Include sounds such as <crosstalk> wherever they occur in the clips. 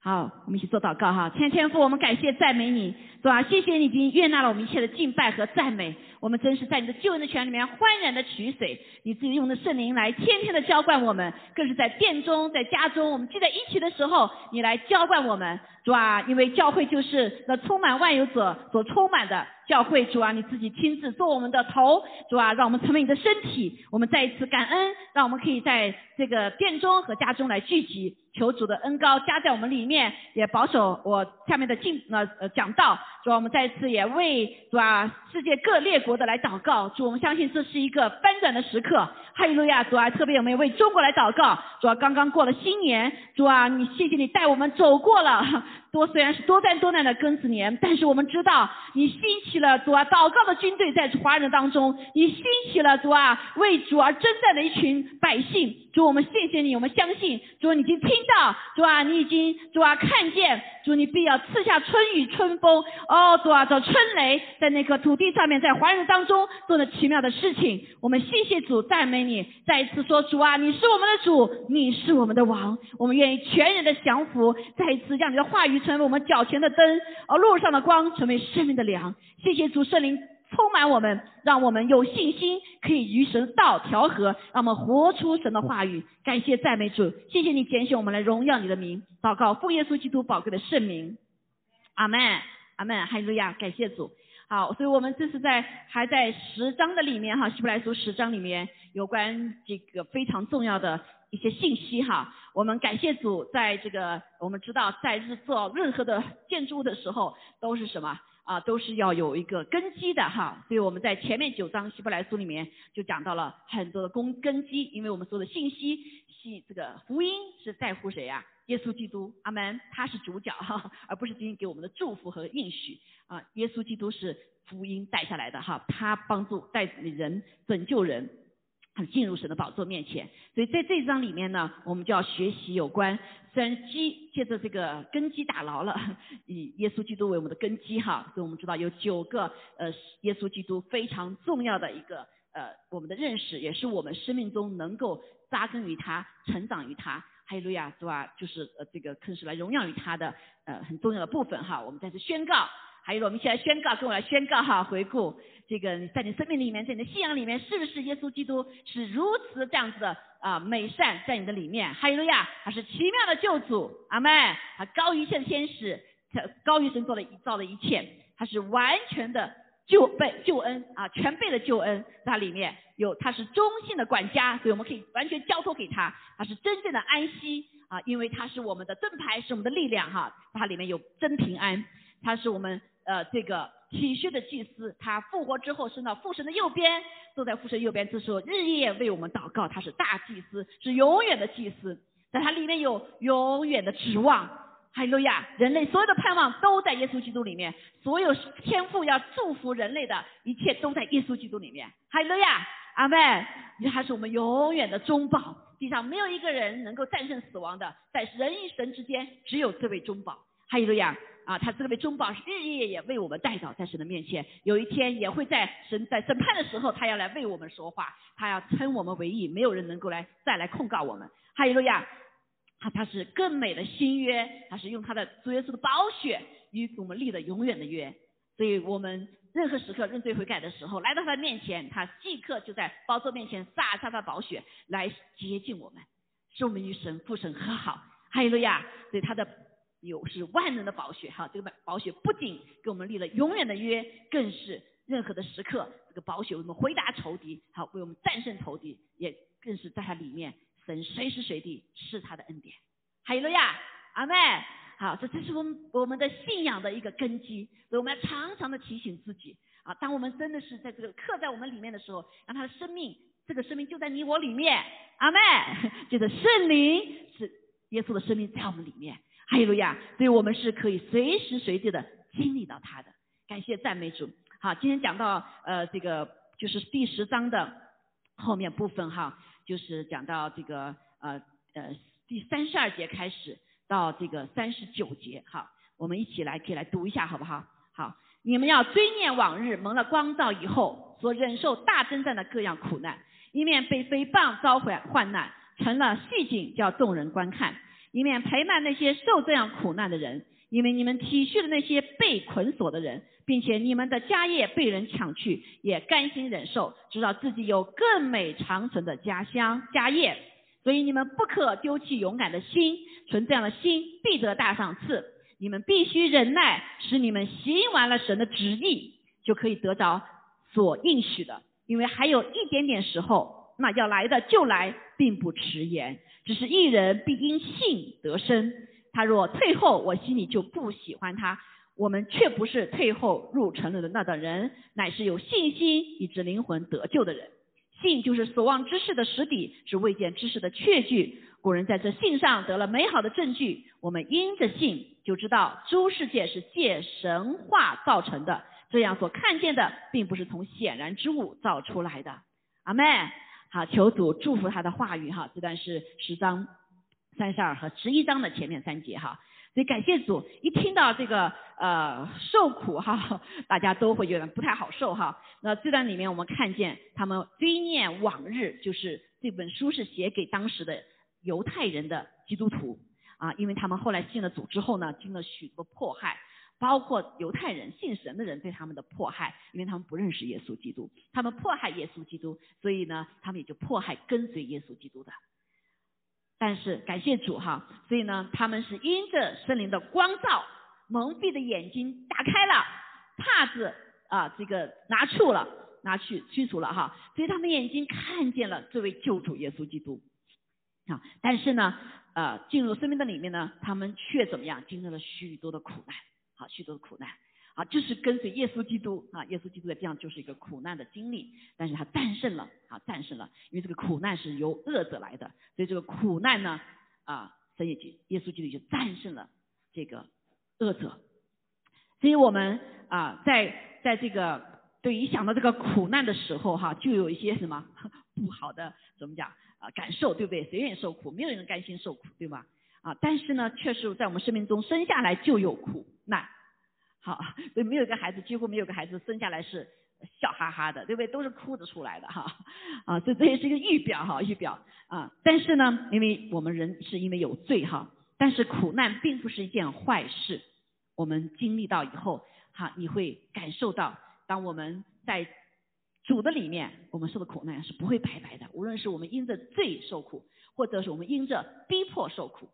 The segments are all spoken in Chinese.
好，我们一起做祷告哈。天天父，我们感谢赞美你，主啊，谢谢你已经悦纳了我们一切的敬拜和赞美。我们真是在你的救恩的泉里面欢然的取水，你自己用的圣灵来天天的浇灌我们，更是在殿中、在家中，我们聚在一起的时候，你来浇灌我们，主啊，因为教会就是那充满万有者所充满的教会，主啊，你自己亲自做我们的头，主啊，让我们成为你的身体，我们再一次感恩，让我们可以在这个殿中和家中来聚集，求主的恩高加在我们里面，也保守我下面的进呃呃讲道，主啊，我们再次也为主啊世界各列。国的来祷告，主，我们相信这是一个翻转的时刻。哈利路亚，主啊，特别有没有为中国来祷告？主啊，刚刚过了新年，主啊，你谢谢你带我们走过了多虽然是多灾多难的庚子年，但是我们知道你兴起了主啊祷告的军队在华人当中，你兴起了主啊为主而征战的一群百姓。主，我们谢谢你，我们相信。主，你已经听到，主啊，你已经主啊看见，主你必要赐下春雨春风，哦，主啊，这春雷在那颗土地上面，在华人当中做了奇妙的事情。我们谢谢主，赞美你，再一次说主啊，你是我们的主，你是我们的王，我们愿意全人的降服，再一次让你的话语成为我们脚前的灯，而路上的光成为生命的粮。谢谢主圣灵。充满我们，让我们有信心，可以与神道调和，让我们活出神的话语。感谢赞美主，谢谢你拣选我们来荣耀你的名。祷告奉耶稣基督宝贵的圣名，阿门，阿门，哈利路亚，感谢主。好，所以我们这是在还在十章的里面哈，希伯来书十章里面有关这个非常重要的一些信息哈。我们感谢主，在这个我们知道在日做任何的建筑物的时候都是什么？啊，都是要有一个根基的哈，所以我们在前面九章希伯来书里面就讲到了很多的根根基，因为我们说的信息系这个福音是在乎谁呀？耶稣基督，阿门，他是主角哈，而不是仅仅给我们的祝福和应许啊，耶稣基督是福音带下来的哈，他帮助带领人拯救人。进入神的宝座面前，所以在这一章里面呢，我们就要学习有关虽然基借着这个根基打牢了，以耶稣基督为我们的根基哈，所以我们知道有九个呃耶稣基督非常重要的一个呃我们的认识，也是我们生命中能够扎根于他、成长于他，哈利路亚是吧？就是呃这个更是来荣耀于他的呃很重要的部分哈。我们再次宣告。还有我们一起来宣告，跟我来宣告哈，回顾这个在你生命里面，在你的信仰里面，是不是耶稣基督是如此这样子的啊美善在你的里面？哈利路亚，他是奇妙的救主，阿门，他高于一切天使，高于神做的造的一切，他是完全的救被救恩啊，全备的救恩在里面有，他是中性的管家，所以我们可以完全交托给他，他是真正的安息啊，因为他是我们的盾牌，是我们的力量哈，它里面有真平安，他是我们。呃，这个体恤的祭司，他复活之后升到父神的右边，坐在父神右边，这时候日夜为我们祷告，他是大祭司，是永远的祭司，在他里面有永远的指望。哈利路亚！人类所有的盼望都在耶稣基督里面，所有天赋要祝福人类的一切都在耶稣基督里面。哈利路亚！阿门！他是我们永远的中保，地上没有一个人能够战胜死亡的，在人与神之间只有这位中保。哈利路亚！啊，他这位中保日夜也为我们带到在神的面前，有一天也会在神在审判的时候，他要来为我们说话，他要称我们为义，没有人能够来再来控告我们。哈利路亚，他他是更美的新约，他是用他的主耶稣的宝血与我们立的永远的约，所以我们任何时刻认罪悔改的时候，来到他的面前，他即刻就在宝座面前撒下他的宝血来接近我们，使我们与神父神和好。哈利路亚，所以他的。有是万能的宝血哈，这个宝血不仅给我们立了永远的约，更是任何的时刻，这个宝血为我们回答仇敌，好为我们战胜仇敌，也更是在它里面，神随时随地是他的恩典。哈利路亚，阿妹，好，这这是我们我们的信仰的一个根基，所以我们要常常的提醒自己啊，当我们真的是在这个刻在我们里面的时候，让他的生命，这个生命就在你我里面，阿妹，<laughs> 就是圣灵是耶稣的生命在我们里面。哈利路亚！所以我们是可以随时随地的经历到他的。感谢赞美主。好，今天讲到呃这个就是第十章的后面部分哈，就是讲到这个呃呃第三十二节开始到这个三十九节。好，我们一起来可以来读一下好不好？好，你们要追念往日蒙了光照以后所忍受大征战的各样苦难，一面被诽谤遭患患难，成了戏景叫众人观看。以免陪伴那些受这样苦难的人，因为你们体恤了那些被捆锁的人，并且你们的家业被人抢去，也甘心忍受，知道自己有更美长存的家乡家业。所以你们不可丢弃勇敢的心，存这样的心必得大赏赐。你们必须忍耐，使你们行完了神的旨意，就可以得着所应许的。因为还有一点点时候，那要来的就来，并不迟延。只是一人必因信得生。他若退后，我心里就不喜欢他。我们却不是退后入城了的那等人，乃是有信心以致灵魂得救的人。信就是所望之事的实底，是未见之事的确据。古人在这信上得了美好的证据。我们因着信，就知道诸世界是借神话造成的。这样所看见的，并不是从显然之物造出来的。阿妹，好，求主祝福他的话语哈。这段是十章三十二和十一章的前面三节哈。所以感谢主，一听到这个呃受苦哈，大家都会觉得不太好受哈。那这段里面我们看见他们追念往日，就是这本书是写给当时的犹太人的基督徒啊，因为他们后来信了主之后呢，经了许多迫害，包括犹太人信神的人对他们的迫害，因为他们不认识耶稣基督，他们迫害耶稣基督，所以呢，他们也就迫害跟随耶稣基督的。但是感谢主哈，所以呢，他们是因着圣灵的光照，蒙蔽的眼睛打开了，帕子啊这个拿去了，拿去驱除了哈，所以他们眼睛看见了这位救主耶稣基督啊。但是呢，呃，进入生命的里面呢，他们却怎么样，经历了许多的苦难，好，许多的苦难。啊，就是跟随耶稣基督啊，耶稣基督的这样就是一个苦难的经历，但是他战胜了啊，战胜了，因为这个苦难是由恶者来的，所以这个苦难呢啊，所以耶稣基督就战胜了这个恶者，所以我们啊，在在这个对于想到这个苦难的时候哈，就有一些什么 <laughs> 不好的怎么讲啊感受，对不对？谁愿意受苦？没有人甘心受苦，对吧？啊，但是呢，确实在我们生命中生下来就有苦难。好，所以没有一个孩子，几乎没有一个孩子生下来是笑哈哈的，对不对？都是哭着出来的哈。啊，所以这也是一个预表哈，预表啊。但是呢，因为我们人是因为有罪哈，但是苦难并不是一件坏事。我们经历到以后，哈，你会感受到，当我们在主的里面，我们受的苦难是不会白白的。无论是我们因着罪受苦，或者是我们因着逼迫受苦，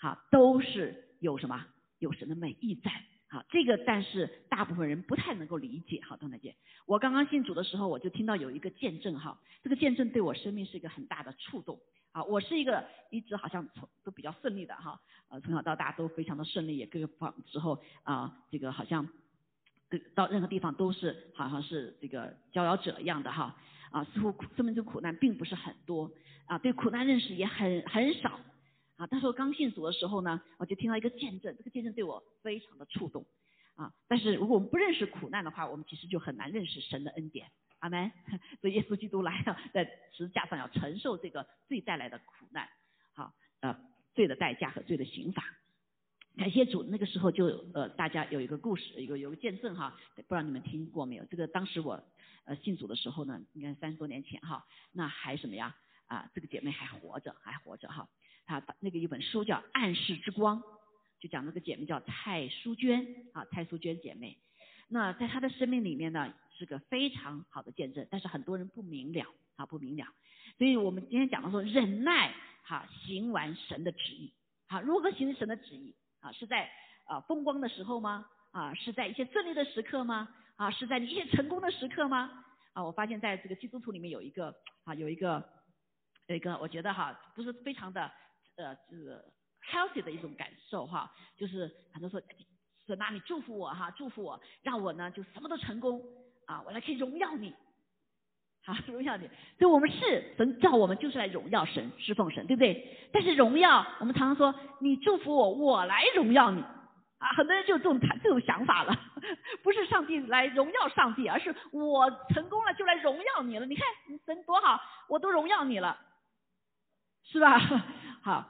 哈，都是有什么？有神的美意在。好，这个但是大部分人不太能够理解。好，邓大姐，我刚刚信主的时候，我就听到有一个见证哈，这个见证对我生命是一个很大的触动。啊，我是一个一直好像从都比较顺利的哈，呃，从小到大都非常的顺利，也各个方之后啊，这个好像到任何地方都是好像是这个佼佼者一样的哈，啊，似乎生命中苦难并不是很多，啊，对苦难认识也很很少。啊，但是我刚信主的时候呢，我就听到一个见证，这个见证对我非常的触动。啊，但是如果我们不认识苦难的话，我们其实就很难认识神的恩典。阿门。<laughs> 所以耶稣基督来了，在十字架上要承受这个罪带来的苦难，好，呃，罪的代价和罪的刑罚。感谢主，那个时候就呃，大家有一个故事，有有个见证哈，不知道你们听过没有？这个当时我呃信主的时候呢，应该三十多年前哈，那还什么呀？啊，这个姐妹还活着，还活着哈。啊，那个一本书叫《暗示之光》，就讲那个姐妹叫蔡淑娟啊，蔡淑娟姐妹。那在她的生命里面呢，是个非常好的见证，但是很多人不明了啊，不明了。所以我们今天讲的说，忍耐哈，行完神的旨意。好，如何行神的旨意？啊，是在啊风光的时候吗？啊，是在一些顺利的时刻吗？啊，是在一些成功的时刻吗？啊，我发现在这个基督徒里面有一个啊，有一个有一个，我觉得哈，不是非常的。呃，这个 healthy 的一种感受哈，就是很多说说那你祝福我哈，祝福我，让我呢就什么都成功啊，我来可以荣耀你，好荣耀你。所以我们是神叫我们就是来荣耀神，侍奉神，对不对？但是荣耀，我们常常说你祝福我，我来荣耀你啊，很多人就这种这种想法了，<laughs> 不是上帝来荣耀上帝，而是我成功了就来荣耀你了。你看神多好，我都荣耀你了，是吧？<laughs> 好，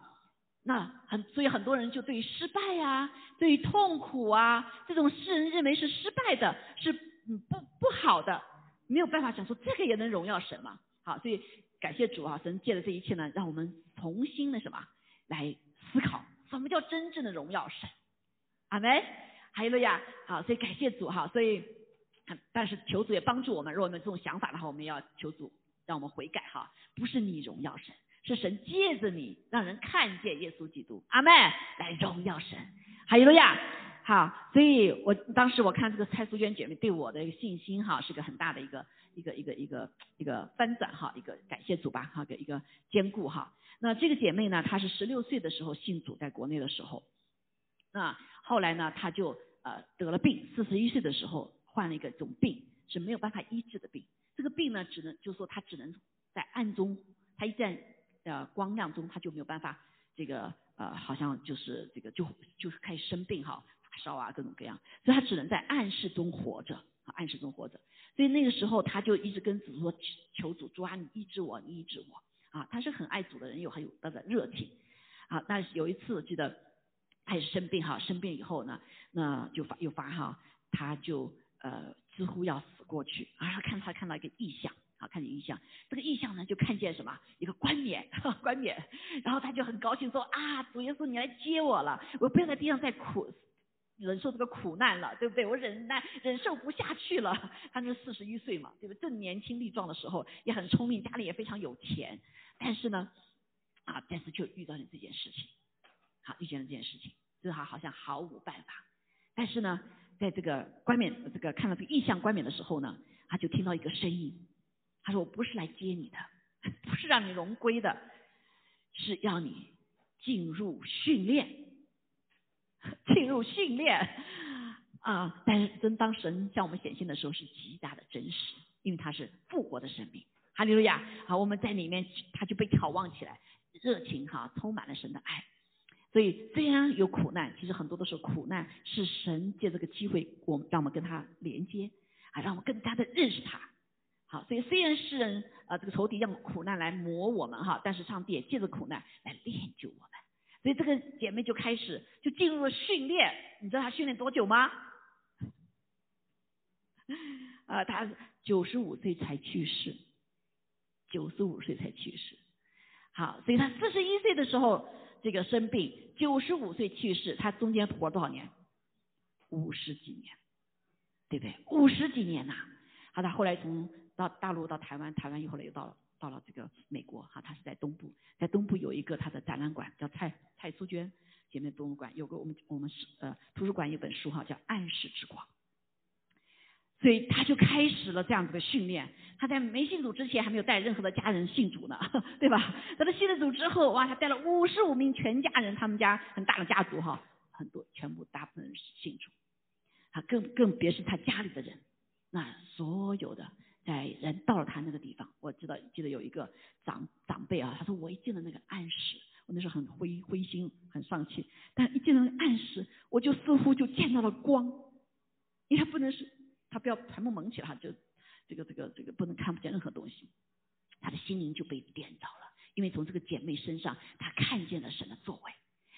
那很所以很多人就对于失败呀，对于痛苦啊，这种世人认为是失败的，是不不好的，没有办法想说这个也能荣耀神嘛。好，所以感谢主啊，神借了这一切呢，让我们重新的什么来思考什么叫真正的荣耀神？阿门。还有了呀，好，所以感谢主哈，所以，但是求主也帮助我们，如果我们这种想法的话，我们要求主让我们悔改哈，不是你荣耀神，是神借着你让人看见耶稣基督，阿门，来荣耀神。还有了呀，好，所以我当时我看这个蔡淑娟姐妹对我的一个信心哈，是个很大的一个一个一个一个一个翻转哈，一个感谢主吧哈，一个坚固哈。那这个姐妹呢，她是十六岁的时候信主，在国内的时候，那后来呢，她就呃得了病，四十一岁的时候患了一个种病，是没有办法医治的病。这个病呢，只能就说她只能在暗中，她一旦呃光亮中，他就没有办法这个。呃，好像就是这个，就就是开始生病哈，发烧啊，各种各样，所以他只能在暗室中活着，暗室中活着。所以那个时候他就一直跟主说，求主主啊，你医治我，你医治我啊。他是很爱主的人，有很有他的热情啊。但是有一次记得他也是生病哈，生病以后呢，那就发又发哈，他就呃几乎要死过去，啊，看他看到一个异象。啊，看见异象，这个异象呢，就看见什么？一个冠冕，<laughs> 冠冕。然后他就很高兴说：“啊，主耶稣，你来接我了，我不要在地上再苦忍受这个苦难了，对不对？我忍耐忍受不下去了。”他是四十一岁嘛，对不对？正年轻力壮的时候，也很聪明，家里也非常有钱。但是呢，啊，但是就遇到了这件事情，好，遇见了这件事情，就是他好像毫无办法。但是呢，在这个冠冕，这个看到这个异象冠冕的时候呢，他就听到一个声音。他说：“我不是来接你的，<laughs> 不是让你荣归的，是要你进入训练，<laughs> 进入训练啊！但是真当神向我们显现的时候，是极大的真实，因为他是复活的生命。哈利路亚！好，我们在里面，他就被眺望起来，热情哈，充满了神的爱。所以虽然有苦难，其实很多的时候苦难是神借这个机会，我们让我们跟他连接啊，让我们更加的认识他。”好，所以虽然世人啊，这个仇敌用苦难来磨我们哈，但是上帝也借着苦难来练就我们。所以这个姐妹就开始就进入了训练。你知道她训练多久吗？啊，<laughs> 她九十五岁才去世，九十五岁才去世。好，所以她四十一岁的时候这个生病，九十五岁去世，她中间活多少年？五十几年，对不对？五十几年呐。好，她后来从到大陆到台湾，台湾以后呢又到到了这个美国哈，他是在东部，在东部有一个他的展览馆，叫蔡蔡淑娟姐妹博物馆，有个我们我们是呃图书馆有本书哈，叫暗示之光，所以他就开始了这样子的训练。他在没信主之前还没有带任何的家人信主呢，<laughs> 对吧？等他信了主之后，哇，他带了五十五名全家人，他们家很大的家族哈，很多全部大部分人信主，啊，更更别是他家里的人，那所有的。在人到了他那个地方，我知道记得有一个长长辈啊，他说我一进了那个暗室，我那时候很灰灰心很丧气，但一进了暗室，我就似乎就见到了光，因为他不能是他不要全部蒙起来，就这个这个这个不能看不见任何东西，他的心灵就被点着了，因为从这个姐妹身上，他看见了神的作为，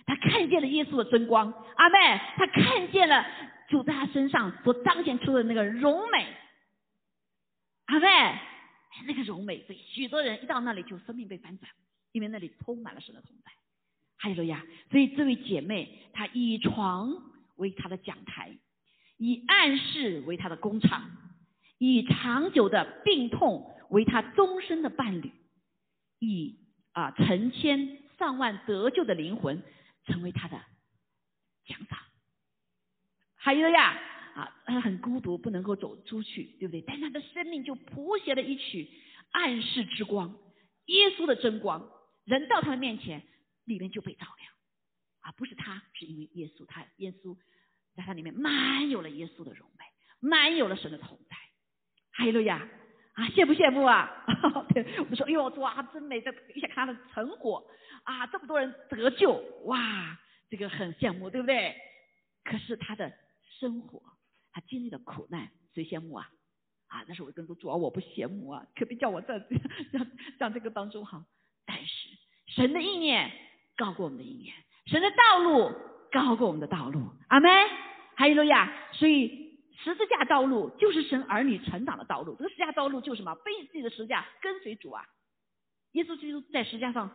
他看见了耶稣的真光，阿妹，他看见了主在他身上所彰显出的那个荣美。对，那个柔美，所以许多人一到那里就生命被翻转，因为那里充满了神的同在。还有了呀，所以这位姐妹她以床为她的讲台，以暗示为她的工厂，以长久的病痛为她终身的伴侣，以啊成千上万得救的灵魂成为她的奖赏。还有呀。啊，他很孤独，不能够走出去，对不对？但他的生命就谱写了一曲暗示之光，耶稣的真光，人到他的面前，里面就被照亮。啊，不是他，是因为耶稣，他耶稣在他里面满有了耶稣的荣美，满有了神的同在。哈利路亚！啊，羡不羡慕啊？<laughs> 对，我们说，哎呦，哇，真美！这一下看他的成果，啊，这么多人得救，哇，这个很羡慕，对不对？可是他的生活。他经历的苦难，谁羡慕啊？啊，那时候我跟说主啊，我不羡慕啊，可别叫我在 <laughs> 像像这个当中哈。但是神的意念高过我们的意念，神的道路高过我们的道路。阿门。还有路亚。所以十字架道路就是神儿女成长的道路。这个十字架道路就是什么？背自己的十字架跟随主啊。耶稣基督在十字架上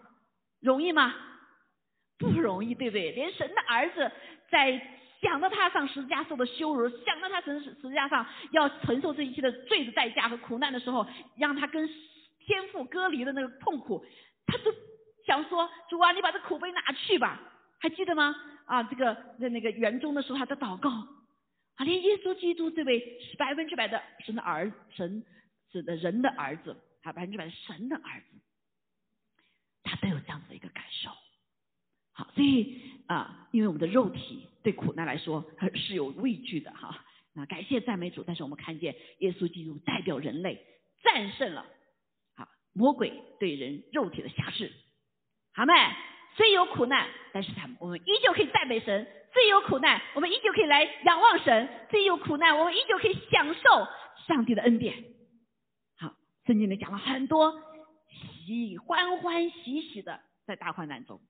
容易吗？不容易，对不对？连神的儿子在想到他上十字架受的羞辱，想到他从十字架上要承受这一切的罪的代价和苦难的时候，让他跟天父隔离的那个痛苦，他都想说：主啊，你把这苦杯拿去吧。还记得吗？啊，这个在那个园中的时候，他的祷告啊，连耶稣基督这位是百分之百的神的儿神是的人的儿子，啊，百分之百神的儿子，他都有这样子的一个感受。好，所以啊，因为我们的肉体对苦难来说是有畏惧的哈。那感谢赞美主，但是我们看见耶稣基督代表人类战胜了啊魔鬼对人肉体的辖制。好妹，虽有苦难，但是他们我们依旧可以赞美神；虽有苦难，我们依旧可以来仰望神；虽有苦难，我们依旧可以享受上帝的恩典。好，圣经里讲了很多喜欢欢喜喜的在大患难中。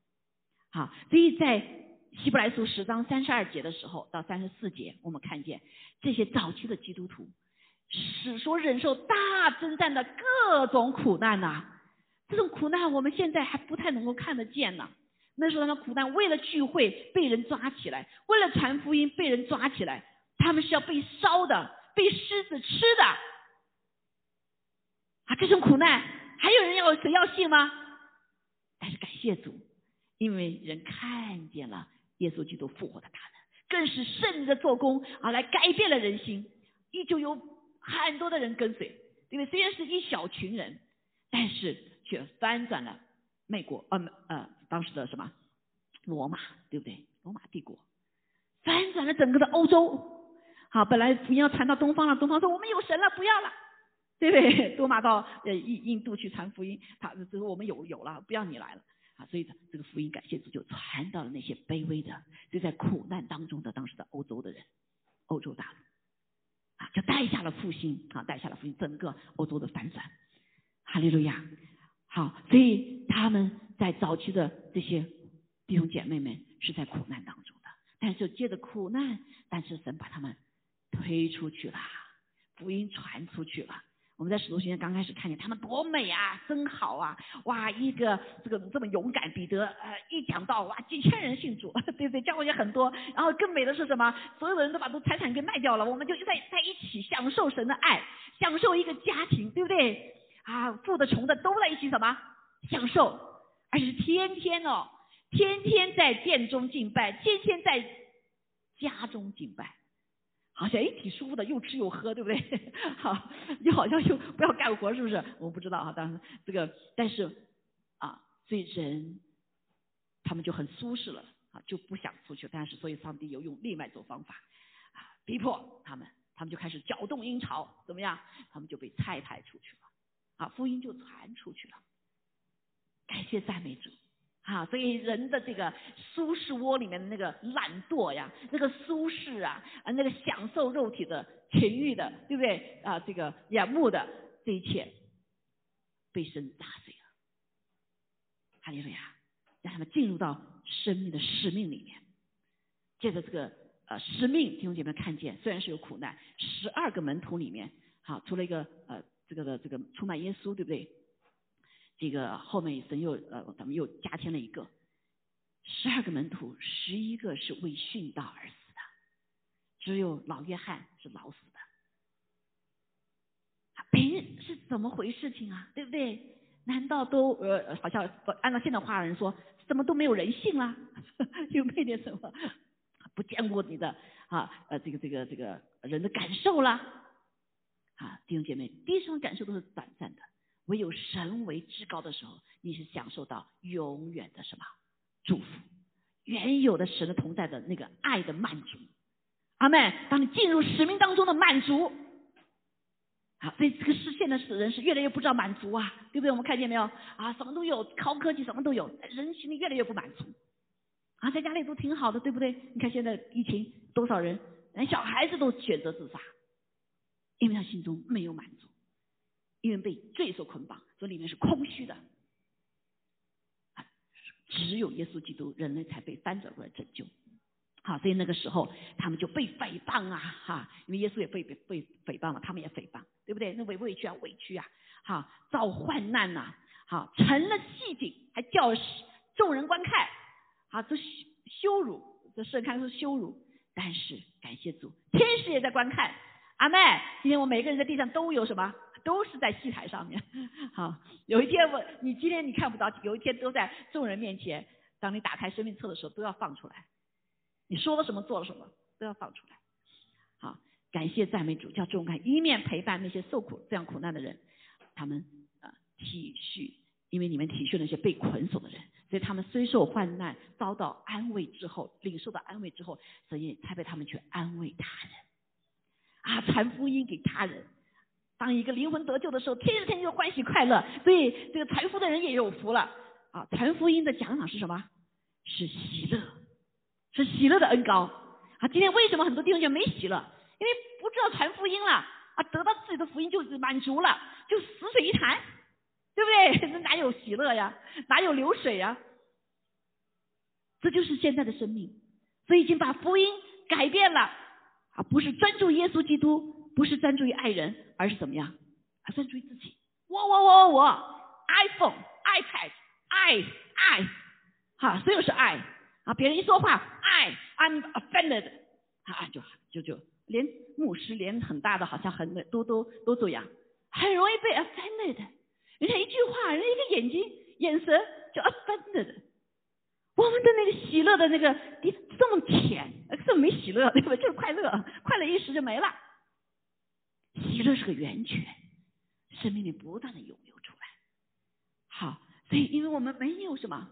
好，所以在希伯来书十章三十二节的时候到三十四节，我们看见这些早期的基督徒是说忍受大征战的各种苦难呐。这种苦难我们现在还不太能够看得见呢。那时候他们苦难，为了聚会被人抓起来，为了传福音被人抓起来，他们是要被烧的，被狮子吃的。啊，这种苦难还有人要谁要信吗？但是感谢主。因为人看见了耶稣基督复活的大能，更是圣的做工啊，来改变了人心，依旧有很多的人跟随。因为虽然是一小群人，但是却翻转了美国，呃呃，当时的什么罗马，对不对？罗马帝国翻转了整个的欧洲。好，本来福音要传到东方了，东方说我们有神了，不要了，对不对？多马到呃印印度去传福音，他这个我们有有了，不要你来了。啊，所以这个福音感谢主就传到了那些卑微的，就在苦难当中的当时的欧洲的人，欧洲大陆，啊，就带下了复兴，啊，带下了复兴，整个欧洲的反转，哈利路亚。好，所以他们在早期的这些弟兄姐妹们是在苦难当中的，但是借着苦难，但是神把他们推出去了，福音传出去了。我们在使徒行传刚开始看见他们多美啊，真好啊！哇，一个这个这么勇敢，彼得呃一讲到哇，几千人信主，<laughs> 对不对？教会也很多。然后更美的是什么？所有的人都把都财产给卖掉了，我们就在在一起享受神的爱，享受一个家庭，对不对？啊，富的穷的都在一起什么？享受，而且是天天哦，天天在殿中敬拜，天天在家中敬拜。好像哎挺舒服的，又吃又喝，对不对？<laughs> 好，又好像又不要干活，是不是？我不知道哈，当然这个，但是啊，所以人他们就很舒适了啊，就不想出去。但是所以上帝又用另外一种方法啊，逼迫他们，他们就开始搅动阴潮，怎么样？他们就被拆派出去了，啊，福音就传出去了。感谢赞美主。啊，所以人的这个舒适窝里面的那个懒惰呀，那个舒适啊，啊，那个享受肉体的情欲的，对不对？啊，这个眼目的这一切，被神打碎了。哈利路亚，让他们进入到生命的使命里面。借着这个呃使命，弟兄姐妹看见，虽然是有苦难，十二个门徒里面，好，除了一个呃这个的这个出卖耶稣，对不对？这个后面神又呃，咱们又加添了一个十二个门徒，十一个是为殉道而死的，只有老约翰是老死的。哎是怎么回事情啊？对不对？难道都呃，好像按照现在话人说，怎么都没有人性啦？<laughs> 有没点什么不见过你的啊？呃，这个这个这个人的感受啦？啊，弟兄姐妹，第一种感受都是短暂的。唯有神为至高的时候，你是享受到永远的什么祝福？原有的神的同在的那个爱的满足。阿妹，当你进入使命当中的满足，好，所以这个世现的死人是越来越不知道满足啊，对不对？我们看见没有？啊，什么都有，高科技什么都有，人心里越来越不满足。啊，在家里都挺好的，对不对？你看现在疫情，多少人连小孩子都选择自杀，因为他心中没有满足。因为被罪所捆绑，所以里面是空虚的，啊，只有耶稣基督，人类才被翻转过来拯救。好，所以那个时候他们就被诽谤啊，哈，因为耶稣也被被被诽谤了，他们也诽谤，对不对？那委不委屈啊，委屈啊，哈，遭患难呐，好，成了戏景，还叫众人观看，啊，这羞辱，这圣看是羞辱。但是感谢主，天使也在观看。阿妹，今天我每个人在地上都有什么？都是在戏台上面。<laughs> 好，有一天我，你今天你看不到，有一天都在众人面前。当你打开生命册的时候，都要放出来。你说了什么，做了什么，都要放出来。好，感谢赞美主，叫众看，一面陪伴那些受苦这样苦难的人，他们啊体恤，因为你们体恤那些被捆锁的人，所以他们虽受患难，遭到安慰之后，领受到安慰之后，所以才被他们去安慰他人。啊，传福音给他人，当一个灵魂得救的时候，天天就欢喜快乐，所以这个传福的人也有福了。啊，传福音的奖赏是什么？是喜乐，是喜乐的恩高。啊，今天为什么很多弟兄就没喜乐？因为不知道传福音了，啊，得到自己的福音就满足了，就死水一潭，对不对？<laughs> 那哪有喜乐呀？哪有流水呀？这就是现在的生命，所以已经把福音改变了。啊，不是专注耶稣基督，不是专注于爱人，而是怎么样？啊，专注于自己。我我我我，iPhone、iPad，爱爱，哈，所有是爱啊。别人一说话，爱，I'm offended，啊，就就就连牧师连很大的好像很都都都这样，很容易被 offended。人家一句话，人家一个眼睛眼神就 offended。我们的那个喜乐的那个这么浅，这么没喜乐，对不对？就是快乐，快乐一时就没了。喜乐是个源泉，生命里不断的涌流出来。好，所以因为我们没有什么，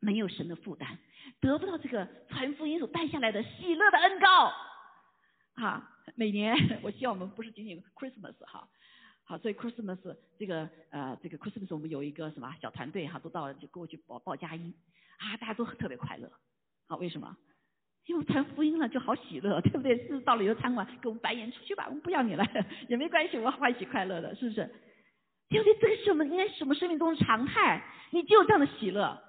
没有神的负担，得不到这个传福音所带下来的喜乐的恩膏。啊，每年我希望我们不是仅仅 Christmas 哈，好，所以 Christmas 这个呃这个 Christmas 我们有一个什么小团队哈，都到就过去报报佳音。啊，大家都特别快乐，好，为什么？因为传福音了就好喜乐，对不对？是到了一个餐馆，给我们白眼出去吧，我们不要你了，也没关系，我欢喜快乐的，是不是？因为这个是我们应该是我们生命中的常态，你就有这样的喜乐。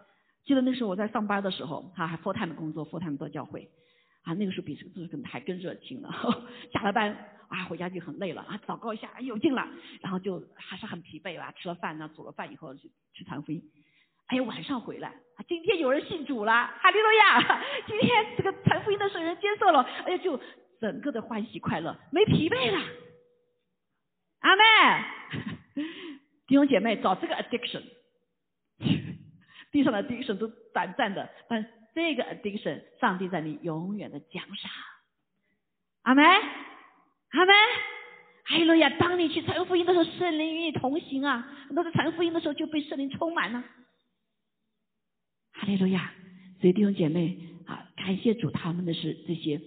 记得那时候我在上班的时候，啊，还 full time 工作，full time 做教会，啊，那个时候比这个更还更热情了。<laughs> 下了班啊，回家就很累了，啊，祷告一下，有劲了，然后就还是很疲惫吧，吃了饭呢，煮了饭以后去去传福音。还有晚上回来，今天有人信主了，哈利路亚！今天这个传福音的时候人接受了，哎呀，就整个的欢喜快乐，没疲惫了。阿妹，<laughs> 弟兄姐妹，找这个 addiction，<laughs> 地上的 addiction 都短暂的，但这个 addiction，上帝在你永远的奖赏。阿妹，阿妹，哈利路亚！当你去传福音的时候，圣灵与你同行啊！很多在传福音的时候就被圣灵充满了。哈利路亚！所以弟兄姐妹啊，感谢主，他们的是这些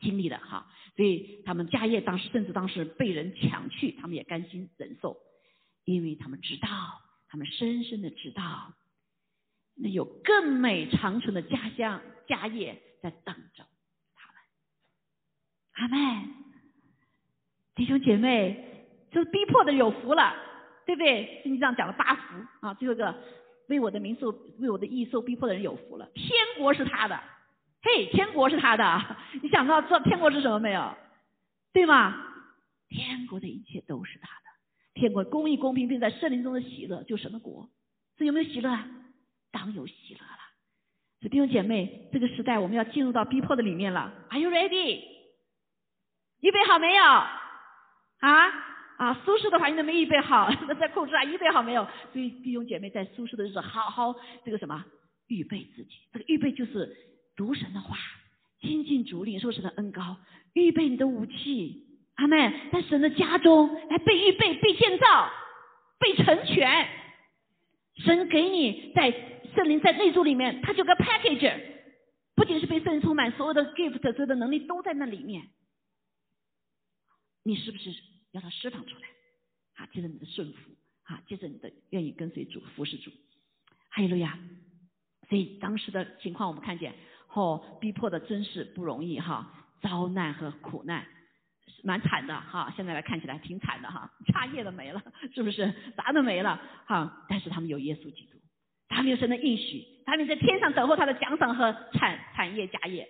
经历的哈，所以他们家业当时甚至当时被人抢去，他们也甘心忍受，因为他们知道，他们深深的知道，那有更美长存的家乡家业在等着他们。阿妹，弟兄姐妹，这逼迫的有福了，对不对？圣经上讲了八福啊，最后一个。为我的名受为我的义受逼迫的人有福了，天国是他的，嘿，天国是他的，<laughs> 你想到这天国是什么没有？对吗？天国的一切都是他的，天国公义公平并在圣灵中的喜乐，就什么国，这有没有喜乐？当有喜乐了。所弟兄姐妹，这个时代我们要进入到逼迫的里面了，Are you ready？预备好没有？啊？啊，舒适的话你都没预备好，<laughs> 那在控制啊，预备好没有？所以弟兄姐妹在舒适的日子好好这个什么预备自己，这个预备就是读神的话，精进主领受神的恩高，预备你的武器，阿妹在神的家中来被预备、被建造、被成全。神给你在圣灵在内住里面，它就个 package，不仅是被圣灵充满，所有的 gift 所有的能力都在那里面。你是不是？要他释放出来，啊，接着你的顺服，啊，接着你的愿意跟随主、服侍主，哈利路亚。所以当时的情况，我们看见，哦，逼迫的真是不容易哈，遭难和苦难，蛮惨的哈。现在来看起来挺惨的哈，家业都没了，是不是？啥都没了哈。但是他们有耶稣基督，他们有神的应许，他们在天上等候他的奖赏和产产业家业。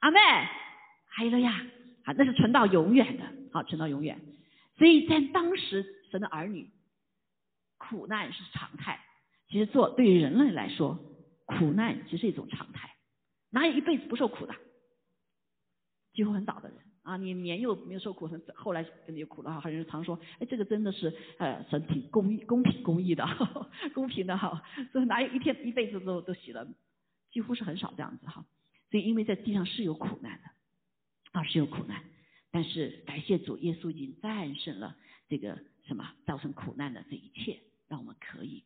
阿妹，哈利路亚，啊，那是存到永远的。好，存到永远。所以在当时，神的儿女苦难是常态。其实做对于人类来说，苦难只是一种常态，哪有一辈子不受苦的？几乎很少的人啊，你年幼没有受苦，后来跟你苦的哈，很多人常说，哎，这个真的是呃神挺公义、公平、公义的，<laughs> 公平的哈，所以哪有一天一辈子都都喜了？几乎是很少这样子哈。所以因为在地上是有苦难的，啊是有苦难，但是感谢主，耶稣已经战胜了这个什么造成苦难的这一切，让我们可以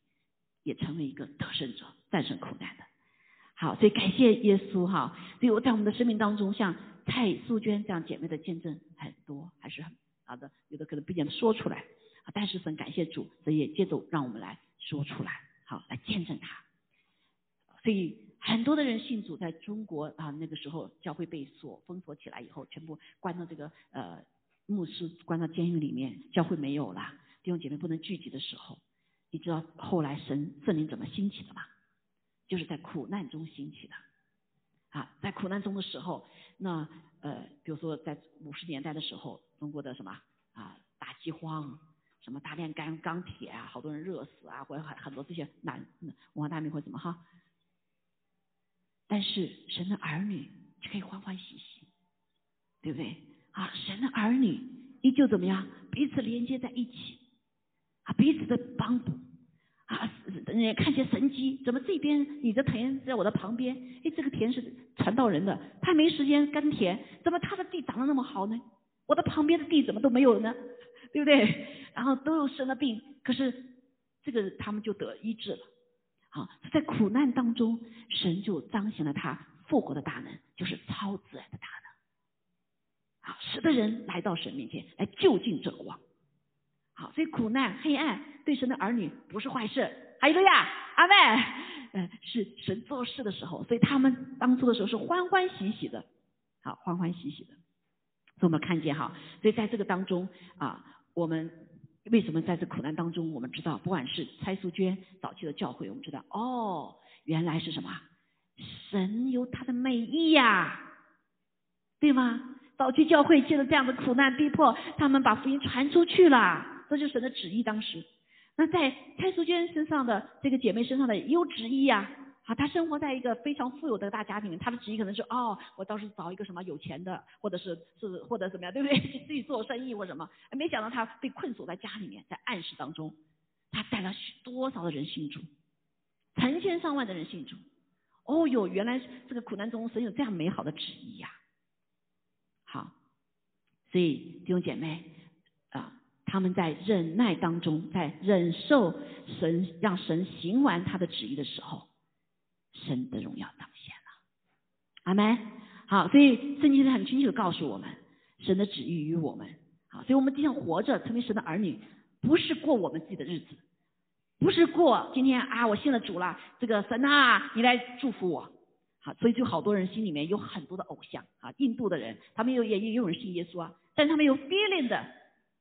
也成为一个得胜者，战胜苦难的。好，所以感谢耶稣哈。所以我在我们的生命当中，像蔡素娟这样姐妹的见证很多，还是很好的，有的可能不见得说出来，但是很感谢主，所以也借着让我们来说出来，好来见证他。所以很多的人信主，在中国啊那个时候教会被锁封锁起来以后，全部关到这个呃牧师关到监狱里面，教会没有了，弟兄姐妹不能聚集的时候，你知道后来神圣灵怎么兴起的吗？就是在苦难中兴起的，啊，在苦难中的时候，那呃，比如说在五十年代的时候，中国的什么啊，大饥荒，什么大炼钢钢铁啊，好多人热死啊，或者很很多这些难文化大革命或怎么哈，但是神的儿女就可以欢欢喜喜，对不对？啊，神的儿女依旧怎么样，彼此连接在一起，啊，彼此的帮补。啊，人看见神机，怎么这边你的田在我的旁边？哎，这个田是传道人的，他没时间耕田，怎么他的地长得那么好呢？我的旁边的地怎么都没有呢？<laughs> 对不对？然后都有生了病，可是这个他们就得医治了。好，在苦难当中，神就彰显了他复活的大能，就是超自然的大能。好，使得人来到神面前来就近这光。好，所以苦难、黑暗对神的儿女不是坏事。还有个呀，阿妹，嗯，是神做事的时候，所以他们当初的时候是欢欢喜喜的，好，欢欢喜喜的。所以我们看见哈，所以在这个当中啊，我们为什么在这苦难当中，我们知道，不管是蔡素娟早期的教会，我们知道，哦，原来是什么？神有他的美意呀，对吗？早期教会借着这样的苦难逼迫，他们把福音传出去了。这就是神的旨意。当时，那在蔡淑娟身上的这个姐妹身上的也有旨意呀。好，她生活在一个非常富有的大家庭里面，她的旨意可能是哦，我倒是找一个什么有钱的，或者是是或者怎么样，对不对？<laughs> 自己做生意或什么。没想到他被困锁在家里面，在暗室当中，他带了许多少的人信主，成千上万的人信主。哦哟，原来这个苦难中神有这样美好的旨意呀。好，所以弟兄姐妹啊。他们在忍耐当中，在忍受神让神行完他的旨意的时候，神的荣耀彰显了。阿门。好，所以圣经是很清楚的告诉我们，神的旨意与我们。好，所以我们今天活着成为神的儿女，不是过我们自己的日子，不是过今天啊，我信了主了，这个神啊，你来祝福我。好，所以就好多人心里面有很多的偶像啊，印度的人，他们有也也有人信耶稣啊，但是他们有 feeling 的。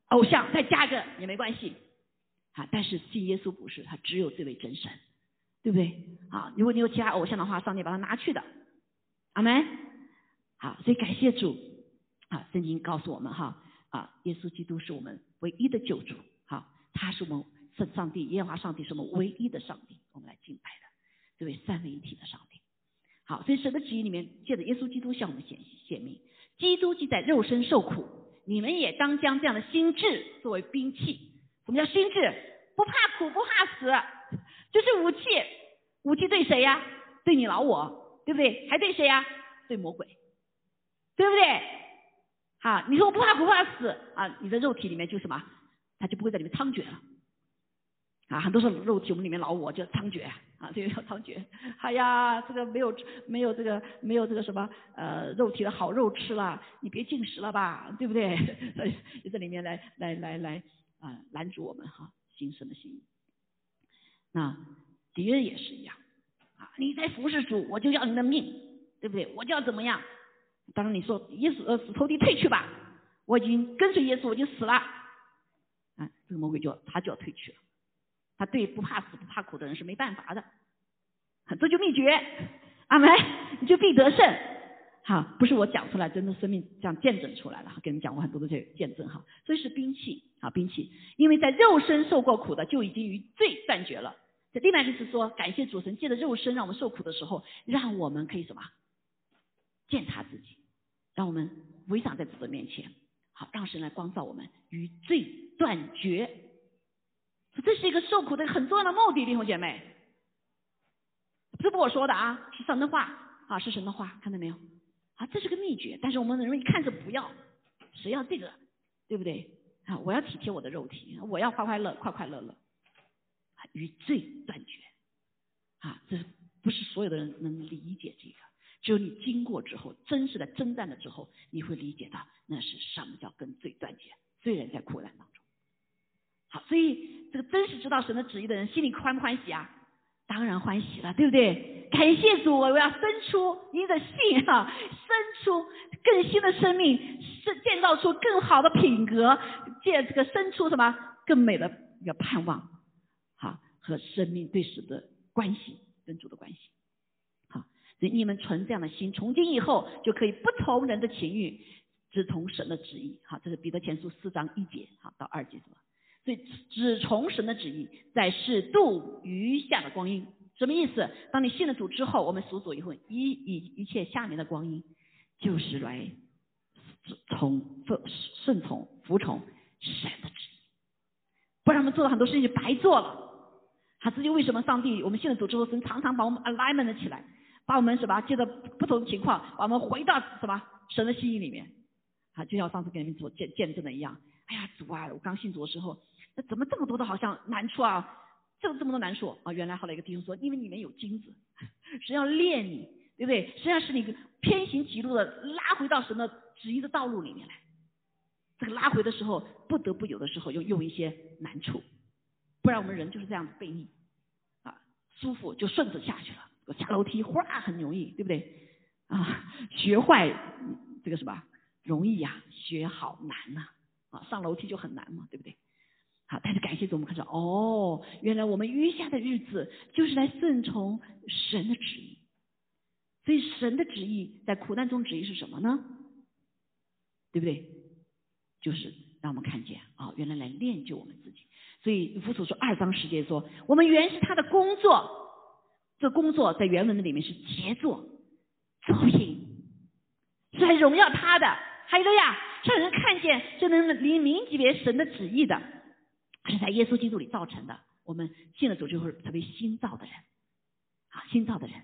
偶像再加个也没关系，啊，但是信耶稣不是，他只有这位真神，对不对？啊，如果你有其他偶像的话，上帝把它拿去的，阿门。好，所以感谢主，啊，圣经告诉我们哈，啊，耶稣基督是我们唯一的救主，好，他是我们圣上帝耶和华上帝是我们唯一的上帝，我们来敬拜的这位三位一体的上帝。好，所以神的旨意里面借着耶稣基督向我们显显明，基督既在肉身受苦。你们也当将这样的心智作为兵器。什么叫心智？不怕苦，不怕死，就是武器。武器对谁呀？对你老我，对不对？还对谁呀？对魔鬼，对不对？啊，你说我不怕，不怕死啊？你的肉体里面就什么？他就不会在里面猖獗了。啊，很多时候肉体我们里面老我就猖獗啊，这个叫猖獗。哎呀，这个没有没有这个没有这个什么呃肉体的好肉吃了，你别进食了吧，对不对？所 <laughs> 以在里面来来来来啊拦住我们哈，新生的心。那敌人也是一样啊，你在服侍主，我就要你的命，对不对？我就要怎么样？当然你说耶稣呃死头地退去吧，我已经跟随耶稣，我就死了，啊，这个魔鬼就他就要退去了。他对不怕死不怕苦的人是没办法的，这就秘诀，阿门，你就必得胜。哈，不是我讲出来，真的生命这样见证出来了，跟你们讲过很多的这见证哈。所以是兵器，啊，兵器，因为在肉身受过苦的就已经与罪断绝了，这另外就是说，感谢主神借着肉身让我们受苦的时候，让我们可以什么？践踏自己，让我们围长在主的面前，好让神来光照我们，与罪断绝。这是一个受苦的很重要的目的，弟兄姐妹，不我说的啊，是神的话啊，是神的话，看到没有？啊，这是个秘诀，但是我们人一看着不要，谁要这个，对不对？啊，我要体贴我的肉体，我要快快乐，快快乐乐，啊，与罪断绝，啊，这不是所有的人能理解这个，只有你经过之后，真实的征战了之后，你会理解到那是什么叫跟罪断绝，罪人在苦难当中。好，所以这个真实知道神的旨意的人，心里欢不欢喜啊？当然欢喜了，对不对？感谢主，我要生出你的信哈，生出更新的生命，是建造出更好的品格，借这个生出什么更美的一个盼望，好和生命对神的关系，跟主的关系。好，所以你们存这样的心，从今以后就可以不从人的情欲，只从神的旨意。好，这是彼得前书四章一节，好到二节是吧？所以只从神的旨意，在世度余下的光阴，什么意思？当你信了主之后，我们属主以后，一以一切下面的光阴，就是来从顺顺从服从神的旨意，不然我们做了很多事情就白做了。他自己为什么上帝我们信了主之后，神常常把我们 alignment 起来，把我们什么接着不同的情况，把我们回到什么神的心意里面，啊，就像上次给你们做见见证的一样。哎呀，主啊，我刚信主的时候。怎么这么多的好像难处啊？这这么多难处啊！原来后来一个弟兄说，因为里面有金子，<laughs> 是要练你，对不对？实际上是你偏行歧路的拉回到神的旨意的道路里面来。这个拉回的时候，不得不有的时候又用一些难处，不然我们人就是这样子背逆啊，舒服就顺着下去了。下楼梯哗很容易，对不对？啊，学坏这个什么容易呀？学好难呐！啊，上楼梯就很难嘛，对不对？好，但是感谢主，我们看到哦，原来我们余下的日子就是来顺从神的旨意。所以神的旨意在苦难中旨意是什么呢？对不对？就是让我们看见啊，原来来练就我们自己。所以夫所说二章十节说，我们原是他的工作，这工作在原文的里面是杰作作品，是来荣耀他的。还有个呀，让人看见就能明明级别神的旨意的。是在耶稣基督里造成的。我们信了主之后成为新造的人，啊，新造的人。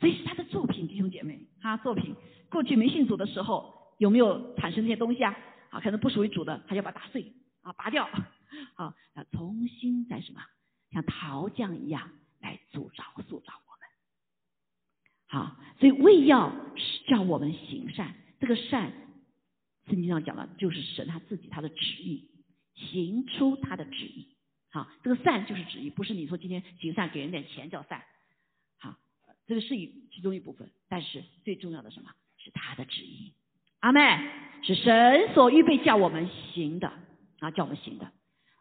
所以是他的作品，弟兄姐妹，他作品。过去没信主的时候，有没有产生这些东西啊？啊，可能不属于主的，他就把打碎，啊，拔掉，<laughs> 啊，要重新再什么，像陶匠一样来铸造、塑造我们。好，所以为要叫我们行善，这个善，圣经上讲了，就是神他自己他的旨意。行出他的旨意，好，这个善就是旨意，不是你说今天行善给人点钱叫善，好，这个是一其中一部分，但是最重要的什么？是他的旨意，阿妹是神所预备叫我们行的。啊，叫我们行的。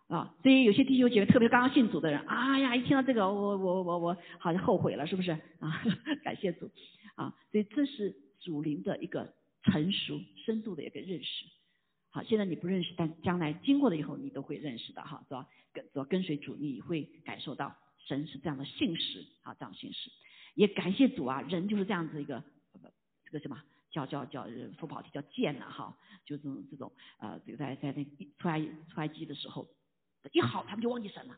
啊，所以有些弟兄姐妹，特别刚刚信主的人，哎呀，一听到这个，我我我我好像后悔了，是不是？啊？<laughs> 感谢主。啊，所以这是主灵的一个成熟深度的一个认识。好，现在你不认识，但将来经过了以后，你都会认识的哈，是吧？跟主要跟随主，你会感受到神是这样的信实，啊，这样信实。也感谢主啊，人就是这样子一个，这个什么叫叫叫说不好听叫贱呐哈，就这种这种呃，这个在在那出来出来机的时候，一好他们就忘记神了，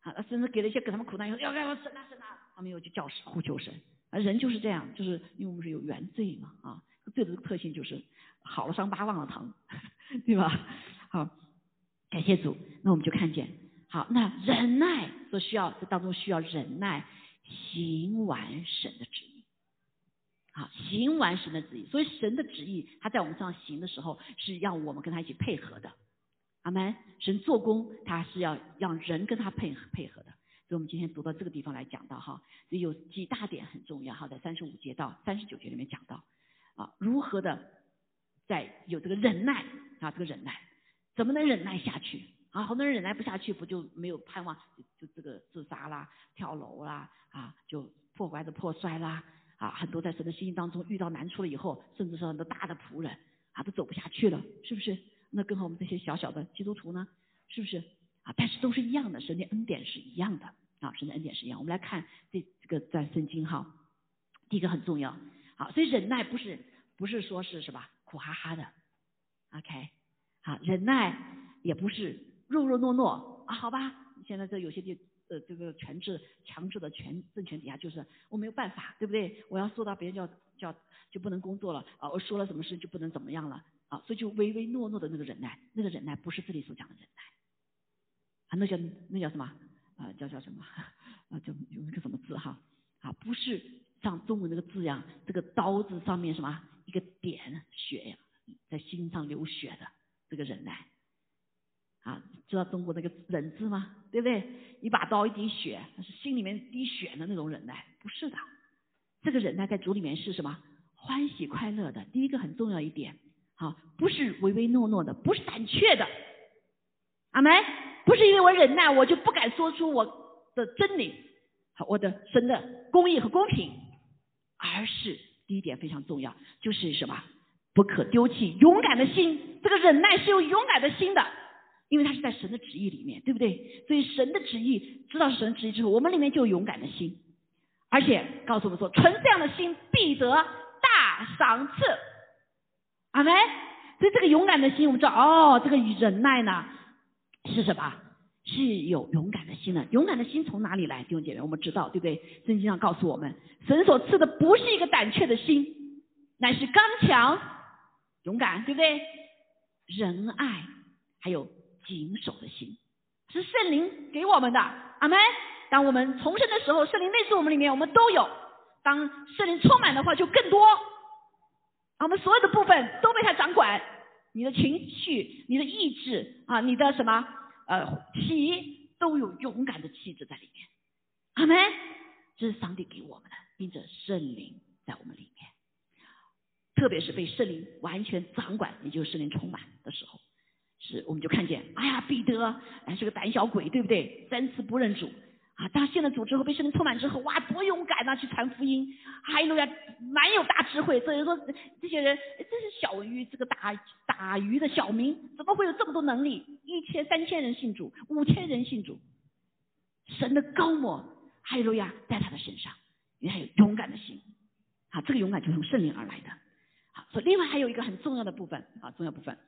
啊，甚至给了一些给他们苦难以后，要要要神啊神啊，他们又去叫神呼求神，啊，人就是这样，就是因为我们是有原罪嘛啊，罪的特性就是。好了伤疤忘了疼，对吧？好，感谢主。那我们就看见，好，那忍耐所需要，这当中需要忍耐，行完神的旨意。好，行完神的旨意。所以神的旨意，他在我们身上行的时候，是让我们跟他一起配合的。阿门。神做工，他是要让人跟他配合配合的。所以我们今天读到这个地方来讲到哈，所以有几大点很重要哈，在三十五节到三十九节里面讲到啊，如何的。在有这个忍耐啊，这个忍耐怎么能忍耐下去啊？很多人忍耐不下去，不就没有盼望，就这个自杀啦、跳楼啦啊，就破坏的破摔啦啊，很多在神的心意当中遇到难处了以后，甚至是很多大的仆人啊，都走不下去了，是不是？那跟我们这些小小的基督徒呢，是不是啊？但是都是一样的，神的恩典是一样的啊，神的恩典是一样。我们来看这这个段圣经哈，第一个很重要，好，所以忍耐不是不是说是什么苦哈哈的，OK，好，忍耐也不是弱弱懦懦啊，好吧，现在这有些地呃这个权制强制的权政权底下，就是我没有办法，对不对？我要说到别人叫叫就不能工作了啊，我说了什么事就不能怎么样了啊，所以就唯唯诺诺的那个忍耐，那个忍耐不是这里所讲的忍耐，啊，那叫那叫什么？啊，叫叫什么？<laughs> 啊，就用那个什么字哈？啊，不是像中文那个字样，这个刀子上面什么一个点血呀，在心上流血的这个忍耐。啊，知道中国那个忍字吗？对不对？一把刀一滴血，那是心里面滴血的那种忍耐，不是的。这个忍耐在主里面是什么？欢喜快乐的。第一个很重要一点，好，不是唯唯诺诺的，不是胆怯的。阿门。不是因为我忍耐，我就不敢说出我的真理，我的神的公义和公平，而是第一点非常重要，就是什么？不可丢弃勇敢的心。这个忍耐是有勇敢的心的，因为它是在神的旨意里面，对不对？所以神的旨意，知道是神的旨意之后，我们里面就有勇敢的心，而且告诉我们说，存这样的心必得大赏赐。阿门。所以这个勇敢的心，我们知道，哦，这个忍耐呢？是什么？是有勇敢的心的。勇敢的心从哪里来？弟兄姐妹，我们知道，对不对？圣经上告诉我们，神所赐的不是一个胆怯的心，乃是刚强、勇敢，对不对？仁爱，还有谨守的心，是圣灵给我们的。阿门。当我们重生的时候，圣灵内住我们里面，我们都有。当圣灵充满的话，就更多。我们所有的部分都被他掌管，你的情绪、你的意志啊，你的什么？呃，体都有勇敢的气质在里面，阿门。这是上帝给我们的，并且圣灵在我们里面，特别是被圣灵完全掌管，也就是圣灵充满的时候，是我们就看见，哎呀，彼得哎是个胆小鬼，对不对？三次不认主。啊，当信了主之后，被圣灵充满之后，哇，多勇敢呐！去传福音，还有呀，蛮有大智慧。所以说，这些人真是小鱼，这个打打鱼的小民，怎么会有这么多能力？一千、三千人信主，五千人信主，神的高莫，哈利路亚，在他的身上，因为他有勇敢的心。啊，这个勇敢就是从圣灵而来的。好，所以另外还有一个很重要的部分，啊，重要部分，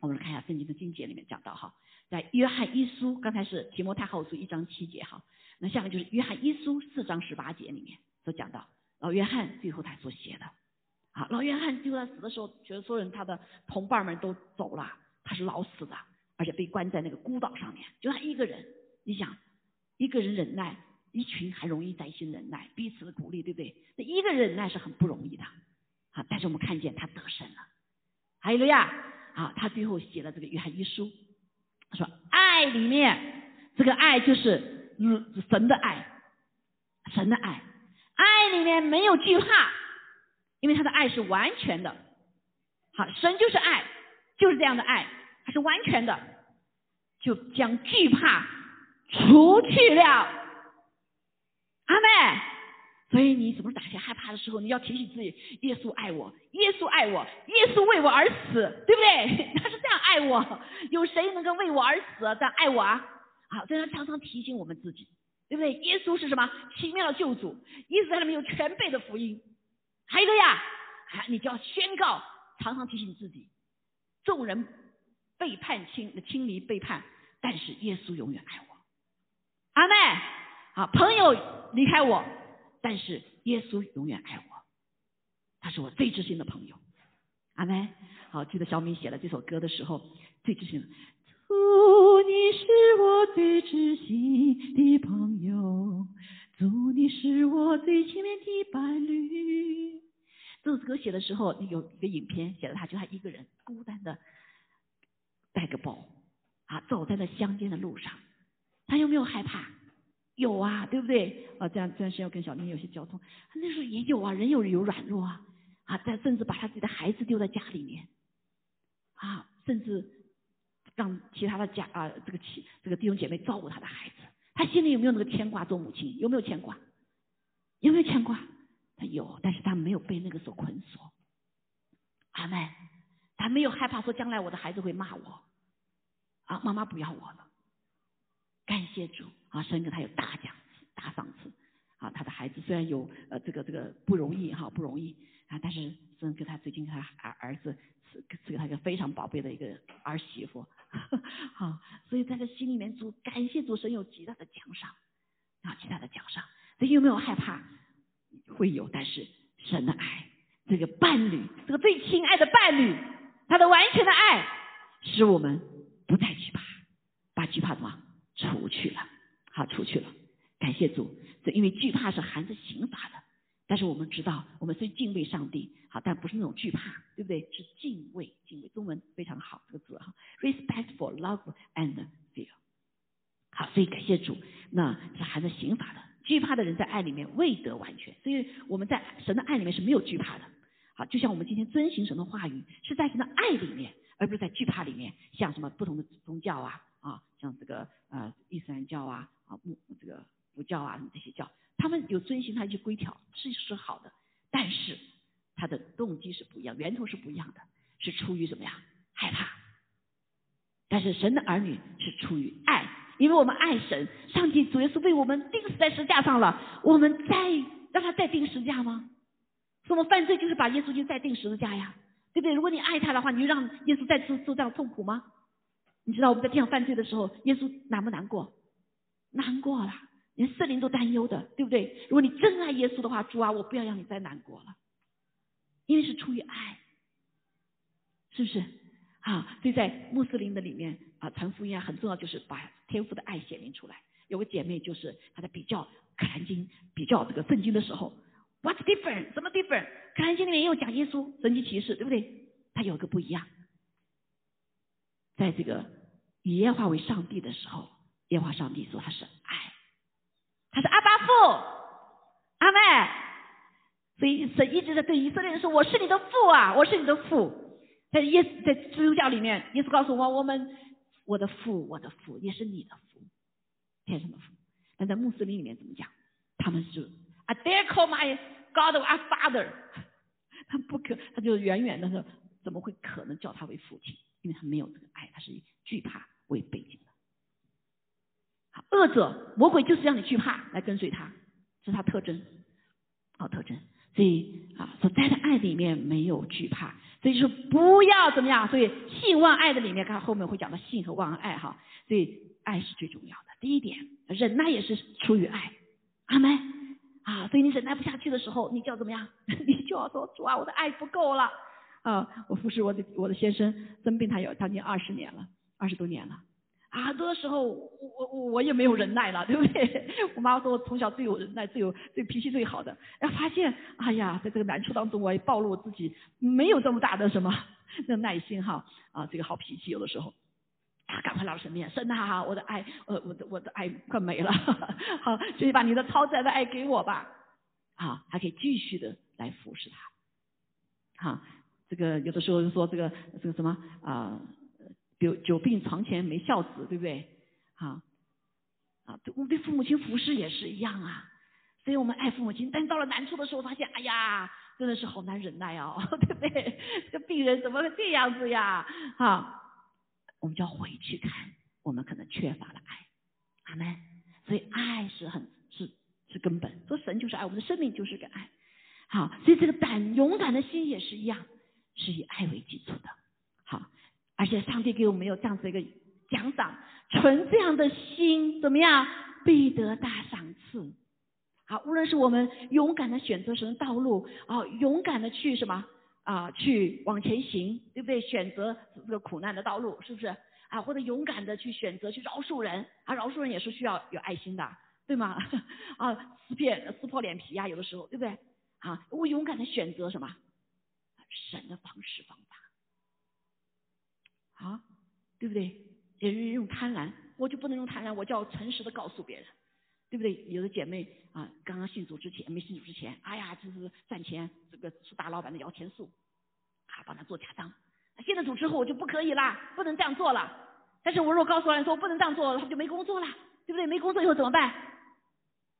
我们来看一下圣经的经节里面讲到哈，在约翰一书，刚才是提摩太后书一章七节哈。那下面就是约翰一书四章十八节里面所讲到，老约翰最后他所写的，啊，老约翰就在死的时候，觉得所有人他的同伴们都走了，他是老死的，而且被关在那个孤岛上面，就他一个人。你想，一个人忍耐，一群还容易在一起忍耐，彼此的鼓励，对不对？那一个人忍耐是很不容易的，啊，但是我们看见他得胜了，还有了呀，啊，他最后写了这个约翰一书，他说爱里面这个爱就是。嗯，神的爱，神的爱，爱里面没有惧怕，因为他的爱是完全的。好，神就是爱，就是这样的爱，是完全的，就将惧怕除去了。阿妹，所以你什么打些害怕的时候，你要提醒自己：耶稣爱我，耶稣爱我，耶稣为我而死，对不对？<laughs> 他是这样爱我，有谁能够为我而死这样爱我啊？好，这要常常提醒我们自己，对不对？耶稣是什么？奇妙的救主，耶稣在里面有全备的福音。还有一个呀，啊，你就要宣告，常常提醒自己，众人背叛亲，亲离背叛，但是耶稣永远爱我。阿妹，好，朋友离开我，但是耶稣永远爱我，他是我最知心的朋友。阿妹，好，记得小米写了这首歌的时候，最知心的。主，你是我最知心的朋友，主，你是我最亲密的伴侣。这首歌写的时候，有一个影片，写了他就他一个人孤单的带个包啊，走在那乡间的路上，他有没有害怕？有啊，对不对？啊，这样这段时间要跟小明有些交通，那时候也有啊，人有有软弱啊，啊，但甚至把他自己的孩子丢在家里面，啊，甚至。让其他的家啊，这个妻这个弟兄姐妹照顾他的孩子，他心里有没有那个牵挂？做母亲有没有牵挂？有没有牵挂？他有，但是他没有被那个所捆锁。阿妹，他没有害怕说将来我的孩子会骂我，啊，妈妈不要我了。感谢主啊，神给他有大奖，大赏赐。啊，他的孩子虽然有呃这个这个不容易哈，不容易啊，但是神给他最近他儿儿子赐赐给他一个非常宝贝的一个儿媳妇，好，<laughs> 所以在他心里面主感谢主神有极大的奖赏啊，极大的奖赏。所以有没有害怕？会有，但是神的爱，这个伴侣，这个最亲爱的伴侣，他的完全的爱，使我们不再惧怕，把惧怕什么除去了，好，除去了。感谢主，这因为惧怕是含着刑罚的，但是我们知道，我们虽敬畏上帝，好，但不是那种惧怕，对不对？是敬畏，敬畏。中文非常好，这个字哈，respectful love and fear。好，所以感谢主，那是含着刑罚的。惧怕的人在爱里面未得完全，所以我们在神的爱里面是没有惧怕的。好，就像我们今天遵行神的话语，是在神的爱里面，而不是在惧怕里面。像什么不同的宗教啊啊，像这个呃伊斯兰教啊啊穆这个。佛教啊，什么这些教，他们有遵循他一些规条，是是好的，但是他的动机是不一样，源头是不一样的，是出于什么呀？害怕。但是神的儿女是出于爱，因为我们爱神，上帝主耶稣为我们钉死在十字架上了，我们再让他再钉十字架吗？说我们犯罪就是把耶稣就再钉十字架呀，对不对？如果你爱他的话，你就让耶稣再受受这样痛苦吗？你知道我们在地上犯罪的时候，耶稣难不难过？难过了。连圣灵都担忧的，对不对？如果你真爱耶稣的话，主啊，我不要让你再难过了，因为是出于爱，是不是？啊，所以在穆斯林的里面啊，传福音啊，很重要就是把天父的爱显明出来。有个姐妹就是她在比较可兰经、比较这个圣经的时候，What's different？什么 different？可兰经里面也有讲耶稣神奇骑士，对不对？它有个不一样，在这个以耶和华为上帝的时候，耶和华上帝说他是爱。他是阿巴父，阿妹，所以神一直在对以色列人说：“我是你的父啊，我是你的父。”在耶在基督教里面，耶稣告诉我：“我们我的父，我的父也是你的父，天上的父。”但在穆斯林里面怎么讲？他们是 “I dare call my God our Father”，<laughs> 他不可，他就远远的说：“怎么会可能叫他为父亲？因为他没有这个爱，他是以惧怕为背景的。”恶者魔鬼就是让你惧怕来跟随他，是他特征，好特征。所以啊，所在的爱里面没有惧怕，所以就说不要怎么样。所以信望爱的里面，看后面会讲到信和望爱哈。所以爱是最重要的。第一点，忍耐也是出于爱，阿门啊。所以你忍耐不下去的时候，你就要怎么样？<laughs> 你就要说主啊，我的爱不够了啊。我服侍我的我的先生生病，他有将近二十年了，二十多年了。啊，多的时候我我我也没有忍耐了，对不对？<laughs> 我妈说我从小最有忍耐、最有最脾气最好的，然后发现，哎呀，在这个难处当中，我也暴露我自己没有这么大的什么 <laughs> 那耐心哈啊，这个好脾气有的时候，啊，赶快来到身边，神啊，我的爱，呃，我的我的爱快没了，好，所以把你的超自然的爱给我吧，啊，还可以继续的来服侍他，好，这个有的时候就说这个这个什么啊。久久病床前没孝子，对不对？啊啊，我们对父母亲服侍也是一样啊。所以我们爱父母亲，但到了难处的时候，发现哎呀，真的是好难忍耐哦，<laughs> 对不对？这个病人怎么会这样子呀？哈，我们就要回去看，我们可能缺乏了爱，阿门。所以爱是很是是根本，说神就是爱，我们的生命就是个爱。好，所以这个胆勇敢的心也是一样，是以爱为基础的。好。而且上帝给我们有这样子一个奖赏，存这样的心怎么样，必得大赏赐。好，无论是我们勇敢的选择什么道路，啊，勇敢的去什么啊，去往前行，对不对？选择这个苦难的道路，是不是？啊，或者勇敢的去选择去饶恕人，啊，饶恕人也是需要有爱心的，对吗？<laughs> 啊，撕片撕破脸皮呀，有的时候，对不对？啊，我勇敢的选择什么神的方式方法。啊，对不对？也是用贪婪，我就不能用贪婪，我就要诚实的告诉别人，对不对？有的姐妹啊，刚刚信主之前，没信主之前，哎呀，就是赚钱，这个是大老板的摇钱树，啊，帮他做假账。信了主之后，我就不可以啦，不能这样做了。但是我如果告诉人说我不能这样做，他就没工作了，对不对？没工作以后怎么办？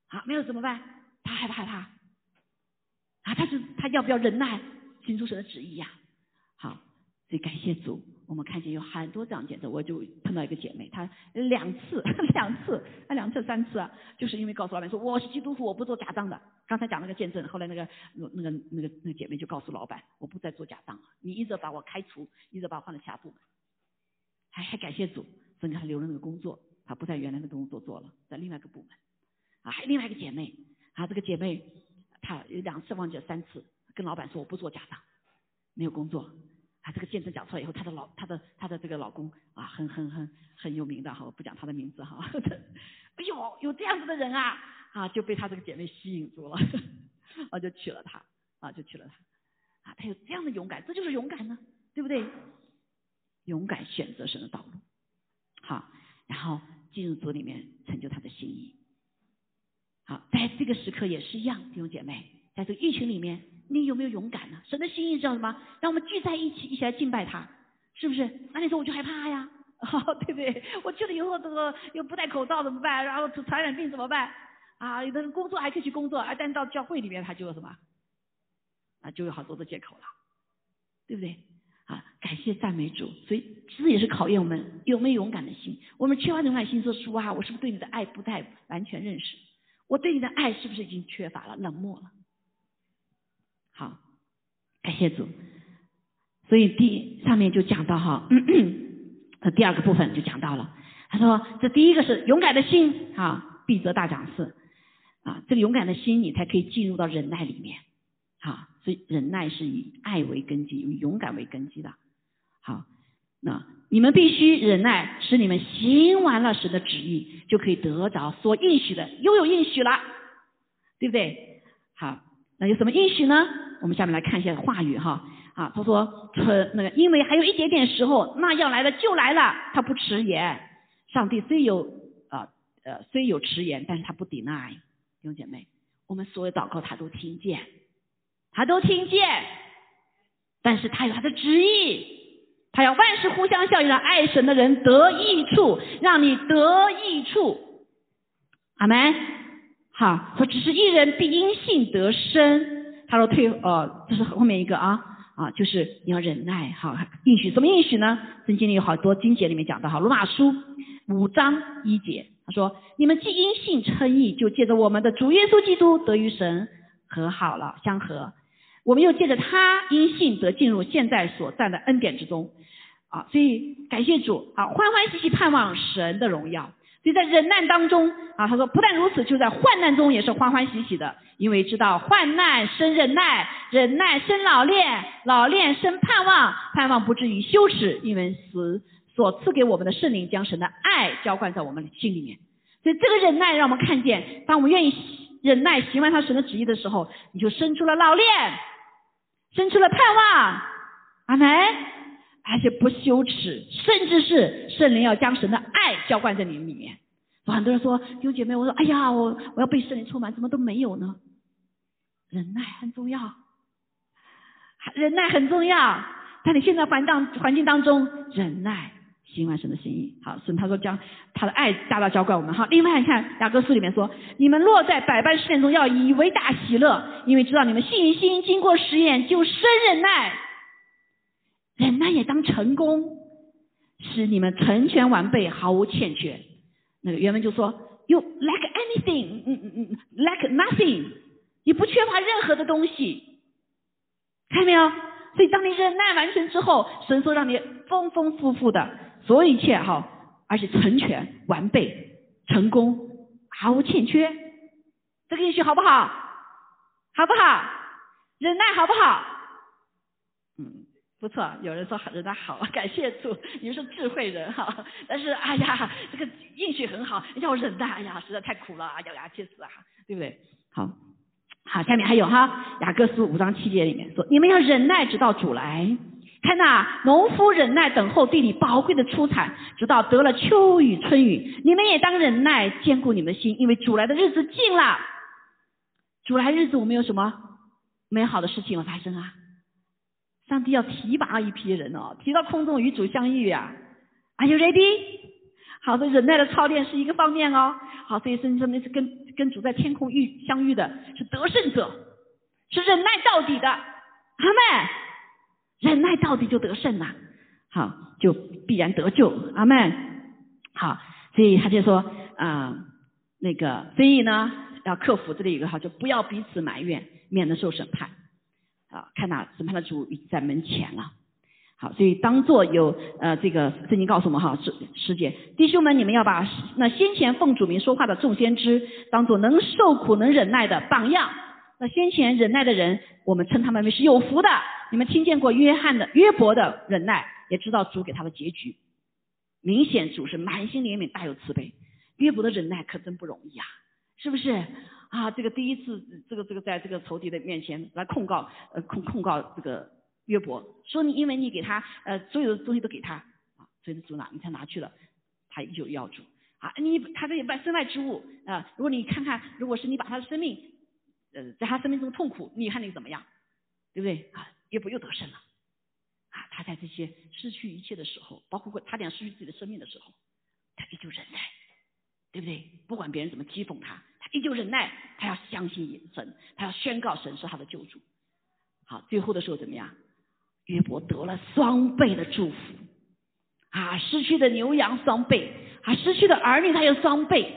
啊，没有怎么办？他害怕害怕，啊，他是他要不要忍耐，行出神的旨意呀？好，所以感谢主。我们看见有很多这样见证，我就碰到一个姐妹，她两次 <laughs> 两次啊两次三次啊，就是因为告诉老板说我是基督徒，我不做假账的。刚才讲那个见证，后来那个那个那个那个姐妹就告诉老板，我不再做假账了，你一直把我开除，一直把我换了其他部门，还还感谢主，所以他留了那个工作，她不在原来那个工作做了，在另外一个部门。啊，还有另外一个姐妹，啊这个姐妹她有两次忘记了三次，跟老板说我不做假账，没有工作。啊，这个见证讲出来以后，她的老她的她的这个老公啊，很很很很有名的哈，我不讲他的名字哈。<laughs> 哎呦，有这样子的人啊，啊就被她这个姐妹吸引住了，<laughs> 啊就娶了她，啊就娶了她，啊她有这样的勇敢，这就是勇敢呢，对不对？勇敢选择神的道路，好，然后进入主里面成就他的心意。好，在这个时刻也是一样，弟兄姐妹，在这个疫情里面。你有没有勇敢呢？神的心意知道什么？让我们聚在一起，一起来敬拜他，是不是？那你说我就害怕呀，<laughs> 对不对？我去了以后，这个又不戴口罩怎么办？然后传染病怎么办？啊，有的人工作还可以去工作，啊，但到教会里面他就有什么？啊，就有好多的借口了，对不对？啊，感谢赞美主，所以这也是考验我们有没有勇敢的心。我们缺乏勇敢心，说实话，我是不是对你的爱不太完全认识？我对你的爱是不是已经缺乏了、冷漠了？感谢主。所以第上面就讲到哈，<coughs> 呃第二个部分就讲到了。他说这第一个是勇敢的心啊，必得大奖事啊。这个勇敢的心，你才可以进入到忍耐里面啊。所以忍耐是以爱为根基，以勇敢为根基的。好，那你们必须忍耐，使你们行完了神的旨意，就可以得着所应许的，又有应许了，对不对？好。那有什么应许呢？我们下面来看一下话语哈啊，他说，存那个，因为还有一点点时候，那要来的就来了，他不迟延。上帝虽有啊呃虽有迟延，但是他不 deny。弟兄姐妹，我们所有祷告他都听见，他都听见，但是他有他的旨意，他要万事互相效力，让爱神的人得益处，让你得益处。阿门。好，说只是一人必因信得生。他说退呃，这是后面一个啊啊，就是你要忍耐。好，应许什么应许呢？圣经里有好多经节里面讲的哈，罗马书五章一节，他说你们既因信称义，就借着我们的主耶稣基督得与神和好了，相合。我们又借着他因信得进入现在所在的恩典之中啊，所以感谢主啊，欢欢喜喜盼望神的荣耀。所以在忍耐当中啊，他说不但如此，就在患难中也是欢欢喜喜的，因为知道患难生忍耐，忍耐生老练，老练生盼望，盼望不至于羞耻，因为死所赐给我们的圣灵将神的爱浇灌在我们的心里面。所以这个忍耐让我们看见，当我们愿意忍耐行完他神的旨意的时候，你就生出了老练，生出了盼望，阿门。而且不羞耻，甚至是圣灵要将神的爱浇灌在你里面。很多人说弟兄姐妹，我说哎呀，我我要被圣灵充满，怎么都没有呢？忍耐很重要，忍耐很重要。在你现在环当环境当中，忍耐行完神的心意。好，神他说将他的爱大大浇灌我们。好，另外你看雅各书里面说，你们落在百般试验中，要以为大喜乐，因为知道你们信心经过实验就生忍耐。忍耐也当成功，使你们成全完备，毫无欠缺。那个原文就说，You lack anything，嗯嗯嗯，lack nothing，你不缺乏任何的东西，看到没有？所以当你忍耐完成之后，神说让你丰丰富富的，所有一切哈，而且成全完备，成功，毫无欠缺。这个意思好不好？好不好？忍耐好不好？不错，有人说忍耐好，<laughs> 感谢主，你们是智慧人哈。但是哎呀，这个运气很好，要忍耐，哎呀，实在太苦了，咬牙切齿啊，对不对？好，好，下面还有哈，雅各书五章七节里面说，你们要忍耐，直到主来。看呐，农夫忍耐等候地里宝贵的出产，直到得了秋雨春雨。你们也当忍耐，坚固你们的心，因为主来的日子近了。主来日子，我们有什么美好的事情要发生啊？上帝要提拔一批人哦，提到空中与主相遇呀，Are you ready？好的，忍耐的操练是一个方面哦。好，所以真正的是跟跟主在天空遇相遇的是得胜者，是忍耐到底的，阿妹，忍耐到底就得胜呐。好，就必然得救。阿门。好，所以他就说啊，那个，所以呢，要克服这里有个好，就不要彼此埋怨，免得受审判。啊，看呐，审判的主已经在门前了。好，所以当做有呃这个圣经告诉我们哈，师师姐弟兄们，你们要把那先前奉主名说话的众先知当做能受苦能忍耐的榜样。那先前忍耐的人，我们称他们为是有福的。你们听见过约翰的约伯的忍耐，也知道主给他的结局。明显主是满心怜悯，大有慈悲。约伯的忍耐可真不容易啊，是不是啊？这个第一次，这个这个在这个仇敌的面前来控告，呃控控告这个。约伯说：“你因为你给他呃所有的东西都给他啊，所以主拿你才拿去了，他依旧要主啊。你他这外身外之物啊，如果你看看，如果是你把他的生命呃在他生命中痛苦，你看你怎么样，对不对啊？约伯又得胜了啊！他在这些失去一切的时候，包括他点失去自己的生命的时候，他依旧忍耐，对不对？不管别人怎么讥讽，他依旧忍耐，他要相信神，他要宣告神是他的救主。好，最后的时候怎么样？”约伯得了双倍的祝福，啊，失去的牛羊双倍，啊，失去的儿女他有双倍，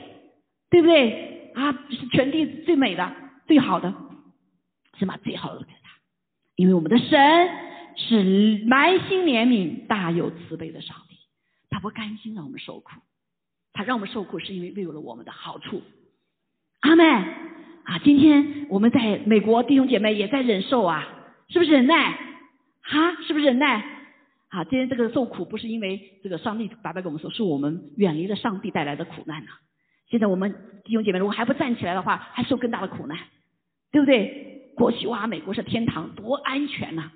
对不对？啊，是全地最美的、最好的，是把最好的给他，因为我们的神是满心怜悯、大有慈悲的上帝，他不甘心让我们受苦，他让我们受苦是因为为了我们的好处。阿妹啊，今天我们在美国弟兄姐妹也在忍受啊，是不是忍耐？哈，是不是忍耐？啊，今天这个受苦不是因为这个上帝白白跟我们说，是我们远离了上帝带来的苦难呐。现在我们弟兄姐妹如果还不站起来的话，还受更大的苦难，对不对？过去哇，美国是天堂，多安全呐！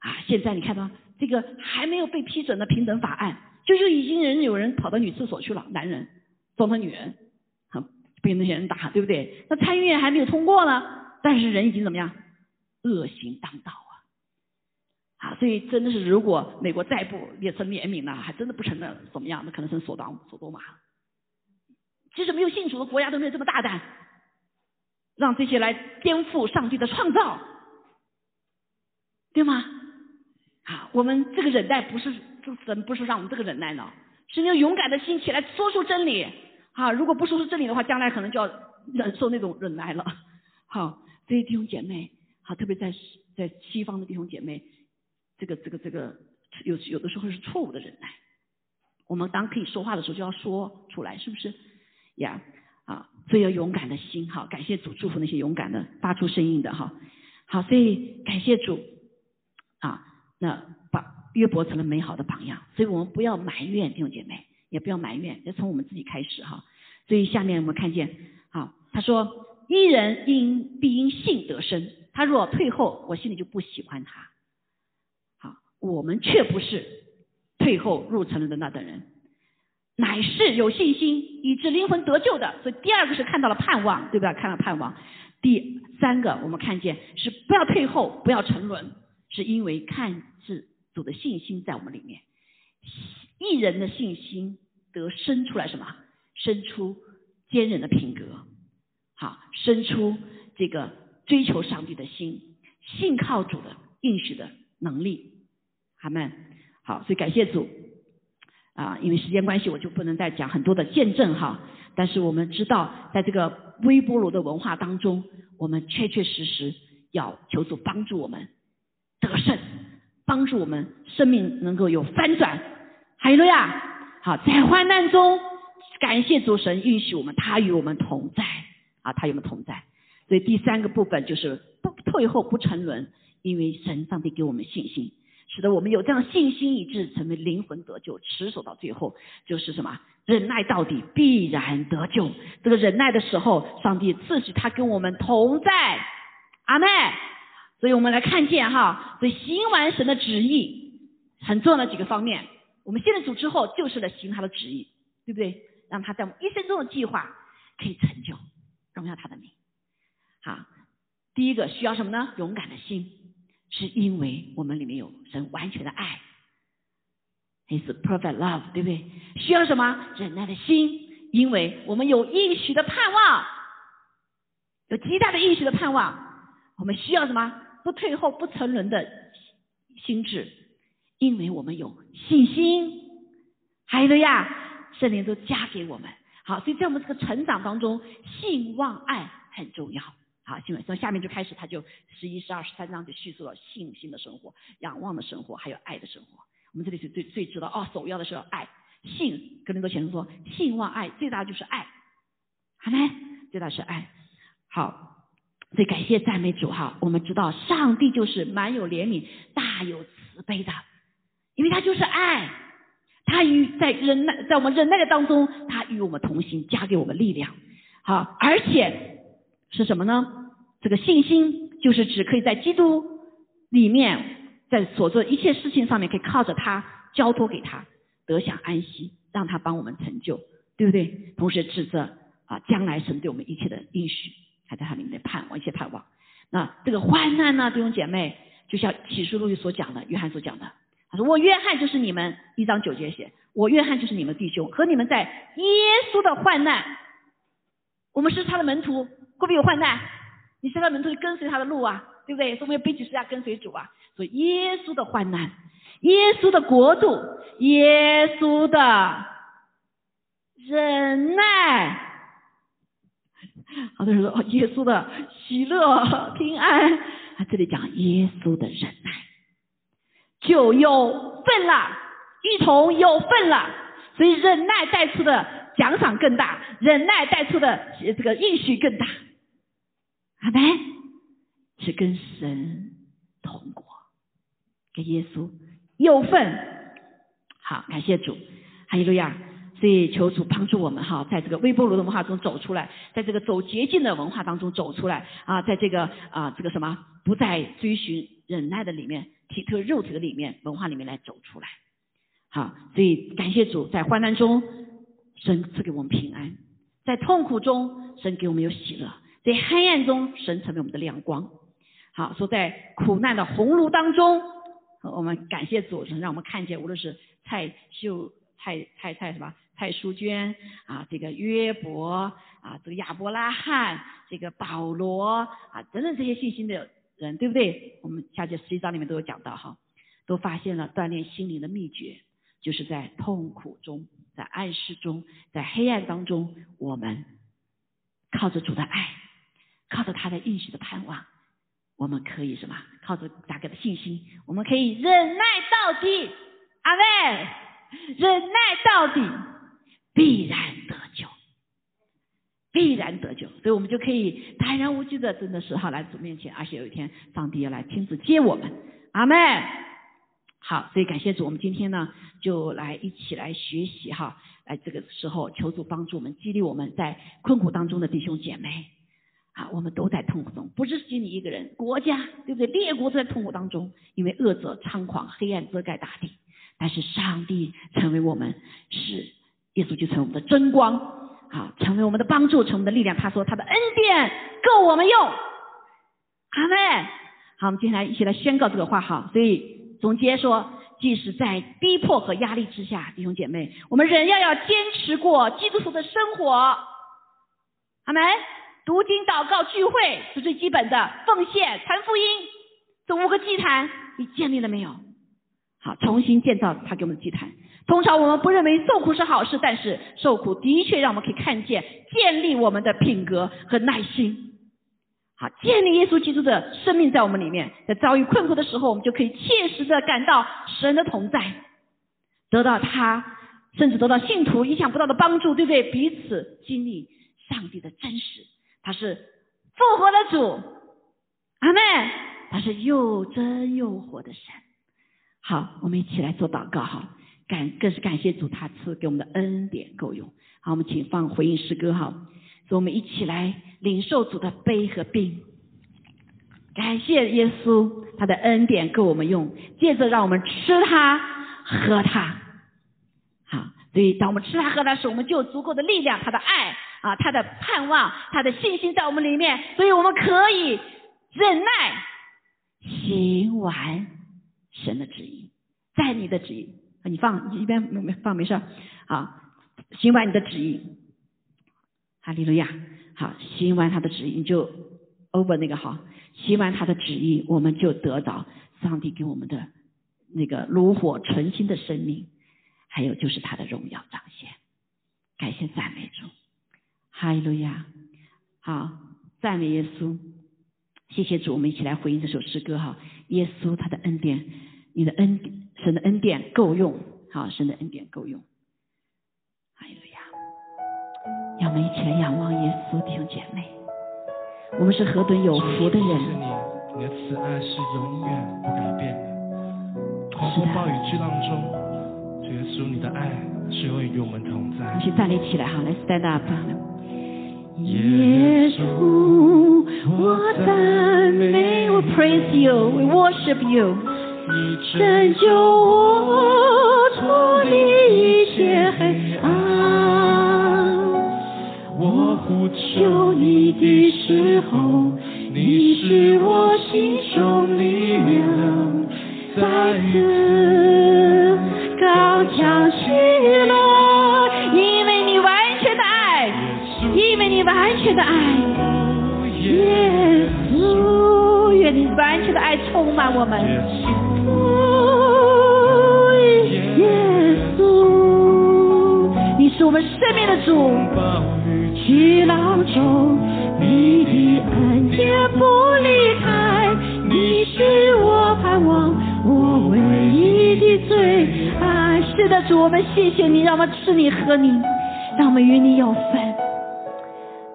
啊，现在你看到这个还没有被批准的平等法案，就就已经人有人跑到女厕所去了，男人装成女人，被那些人打，对不对？那参议院还没有通过呢，但是人已经怎么样？恶行当道。啊，啊所以真的是，如果美国再不也成怜悯呢，还真的不成了怎么样？那可能成索当索多玛。其实没有信主的国家都没有这么大胆，让这些来颠覆上帝的创造，对吗？啊，我们这个忍耐不是神不是让我们这个忍耐呢，是用勇敢的心起来说出真理。啊，如果不说出真理的话，将来可能就要忍受那种忍耐了。好，这些弟兄姐妹，好，特别在在西方的弟兄姐妹。这个这个这个有有的时候是错误的忍耐，我们当可以说话的时候就要说出来，是不是？呀啊，所以要勇敢的心哈，感谢主祝福那些勇敢的发出声音的哈。好，所以感谢主啊，那把约伯成了美好的榜样，所以我们不要埋怨弟兄姐妹，也不要埋怨，要从我们自己开始哈。所以下面我们看见好，他说：一人因必因信得生，他若退后，我心里就不喜欢他。好我们却不是退后入城的那等人，乃是有信心以致灵魂得救的。所以第二个是看到了盼望，对吧？看到盼望。第三个我们看见是不要退后，不要沉沦，是因为看是主的信心在我们里面。一人的信心得生出来什么？生出坚韧的品格，好，生出这个追求上帝的心，信靠主的应许的能力。他们好，所以感谢主啊！因为时间关系，我就不能再讲很多的见证哈。但是我们知道，在这个微波炉的文化当中，我们确确实实要求主帮助我们得胜，帮助我们生命能够有翻转。哈利路亚！好，在患难中，感谢主神允许我们，他与我们同在啊，他与我们同在。所以第三个部分就是不退后、不沉沦，因为神上帝给我们信心。使得我们有这样信心以致成为灵魂得救，持守到最后就是什么？忍耐到底必然得救。这个忍耐的时候，上帝赐许他跟我们同在，阿妹。所以我们来看见哈，所以行完神的旨意很重要的几个方面。我们现在主之后就是来行他的旨意，对不对？让他在我们一生中的计划可以成就，荣耀他的名。好，第一个需要什么呢？勇敢的心。是因为我们里面有神完全的爱，His perfect love，对不对？需要什么忍耐的心？因为我们有应许的盼望，有极大的应许的盼望。我们需要什么？不退后、不沉沦的心智，因为我们有信心。还有呀，圣灵都加给我们。好，所以在我们这个成长当中，信望爱很重要。好，信望，从下面就开始，他就十一、十二、十三章就叙述了信心的生活、仰望的生活，还有爱的生活。我们这里是最最知道哦，首要的是爱，信。跟林多先生说，信望爱最大就是爱，好没？最大是爱。好，所以感谢赞美主哈。我们知道上帝就是满有怜悯、大有慈悲的，因为他就是爱，他与在忍耐，在我们忍耐的当中，他与我们同行，加给我们力量。好，而且。是什么呢？这个信心就是指可以在基督里面，在所做的一切事情上面，可以靠着他交托给他，得享安息，让他帮我们成就，对不对？同时指着啊，将来神对我们一切的应许，还在他里面盼望一些盼望。那这个患难呢，弟兄姐妹，就像启示录里所讲的，约翰所讲的，他说：“我约翰就是你们一张九节写，我约翰就是你们弟兄，和你们在耶稣的患难，我们是他的门徒。”会不会有患难？你现在门徒跟随他的路啊，对不对？说明背起十字架跟随主啊。所以耶稣的患难，耶稣的国度，耶稣的忍耐。好多人说哦，耶稣的喜乐平安。他这里讲耶稣的忍耐，就有份了，一同有份了。所以忍耐带出的奖赏更大，忍耐带出的这个应许更大。阿门，是跟神同过，跟耶稣有份。好，感谢主，哈利路亚。所以求主帮助我们哈，在这个微波炉的文化中走出来，在这个走捷径的文化当中走出来啊，在这个啊这个什么不再追寻忍耐的里面，体特肉体的里面文化里面来走出来。好，所以感谢主，在患难中神赐给我们平安，在痛苦中神给我们有喜乐。在黑暗中，神成为我们的亮光。好，说在苦难的红炉当中，我们感谢主，神让我们看见，无论是蔡秀、蔡蔡蔡什么蔡淑娟啊，这个约伯啊，这个亚伯拉罕，这个保罗啊，等等这些信心的人，对不对？我们下节十一章里面都有讲到哈，都发现了锻炼心灵的秘诀，就是在痛苦中，在暗示中，在黑暗当中，我们靠着主的爱。靠着他的应许的盼望，我们可以什么？靠着大哥的信心，我们可以忍耐到底。阿妹，忍耐到底，必然，必然得救。所以我们就可以坦然无惧的，真的是哈来主面前，而且有一天上帝要来亲自接我们。阿妹，好，所以感谢主，我们今天呢就来一起来学习哈，来这个时候求主帮助我们，激励我们在困苦当中的弟兄姐妹。啊，我们都在痛苦中，不只是你一个人，国家对不对？列国都在痛苦当中，因为恶者猖狂，黑暗遮盖大地。但是上帝成为我们是耶稣，就成为我们的真光，好，成为我们的帮助，成为我们的力量。他说他的恩典够我们用。阿妹，好，我们接下来一起来宣告这个话哈。所以总结说，即使在逼迫和压力之下，弟兄姐妹，我们仍要要坚持过基督徒的生活。阿门。读经、祷告、聚会是最基本的奉献、传福音，这五个祭坛你建立了没有？好，重新建造他给我们的祭坛。通常我们不认为受苦是好事，但是受苦的确让我们可以看见建立我们的品格和耐心。好，建立耶稣基督的生命在我们里面，在遭遇困苦的时候，我们就可以切实的感到神的同在，得到他，甚至得到信徒意想不到的帮助，对不对？彼此经历上帝的真实。他是复活的主，阿妹，他是又真又活的神。好，我们一起来做祷告哈，感更是感谢主，他赐给我们的恩典够用。好，我们请放回应诗歌哈，所以我们一起来领受主的悲和病，感谢耶稣，他的恩典够我们用。接着让我们吃它喝它，好，所以当我们吃它喝它时，我们就有足够的力量，他的爱。啊，他的盼望，他的信心在我们里面，所以我们可以忍耐，行完神的旨意，在你的旨意，你放一边没没放没事，好，行完你的旨意，哈利路亚，好，行完他的旨意，你就 over 那个好，行完他的旨意，我们就得到上帝给我们的那个炉火纯青的生命，还有就是他的荣耀彰显。感谢赞美主，哈利路亚！好，赞美耶稣，谢谢主，我们一起来回应这首诗歌哈。耶稣他的恩典，你的恩神的恩典够用，好，神的恩典够用。哈利路亚！让我们一起来仰望耶稣，弟兄姐妹，我们是何等有福的人。你的慈爱是永远不改变的。狂风暴雨巨浪中，耶稣，你的爱是永远与我们同在。一起站立起来，哈，来 stand up。耶稣，我赞美，We praise you，We worship you。你拯救我脱离一切黑暗，我呼求你的时候，你是我心中力量。再次高强起来，因为你完全的爱，因为你完全的爱，耶完全的爱充满我们。耶稣，你是我们生命的主。巨浪中，你的恩典不离开，你是我盼望。我唯一的最爱，是的，主，我们谢谢你，让我们吃你喝你，让我们与你有份。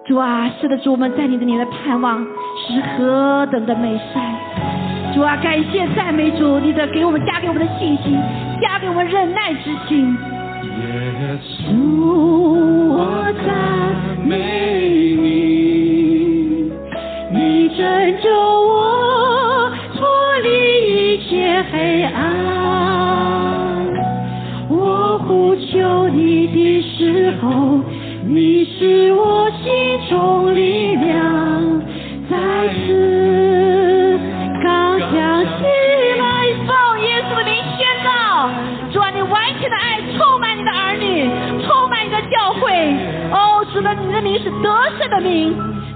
主啊，是的，主，我们在你的里的盼望是何等的美善。主啊，感谢赞美主，你的给我们加给我们的信心，加给我们忍耐之心。耶稣，我赞美你，你拯救我脱离一切。黑暗，我呼求你的时候，你是我心中灵是得胜的名，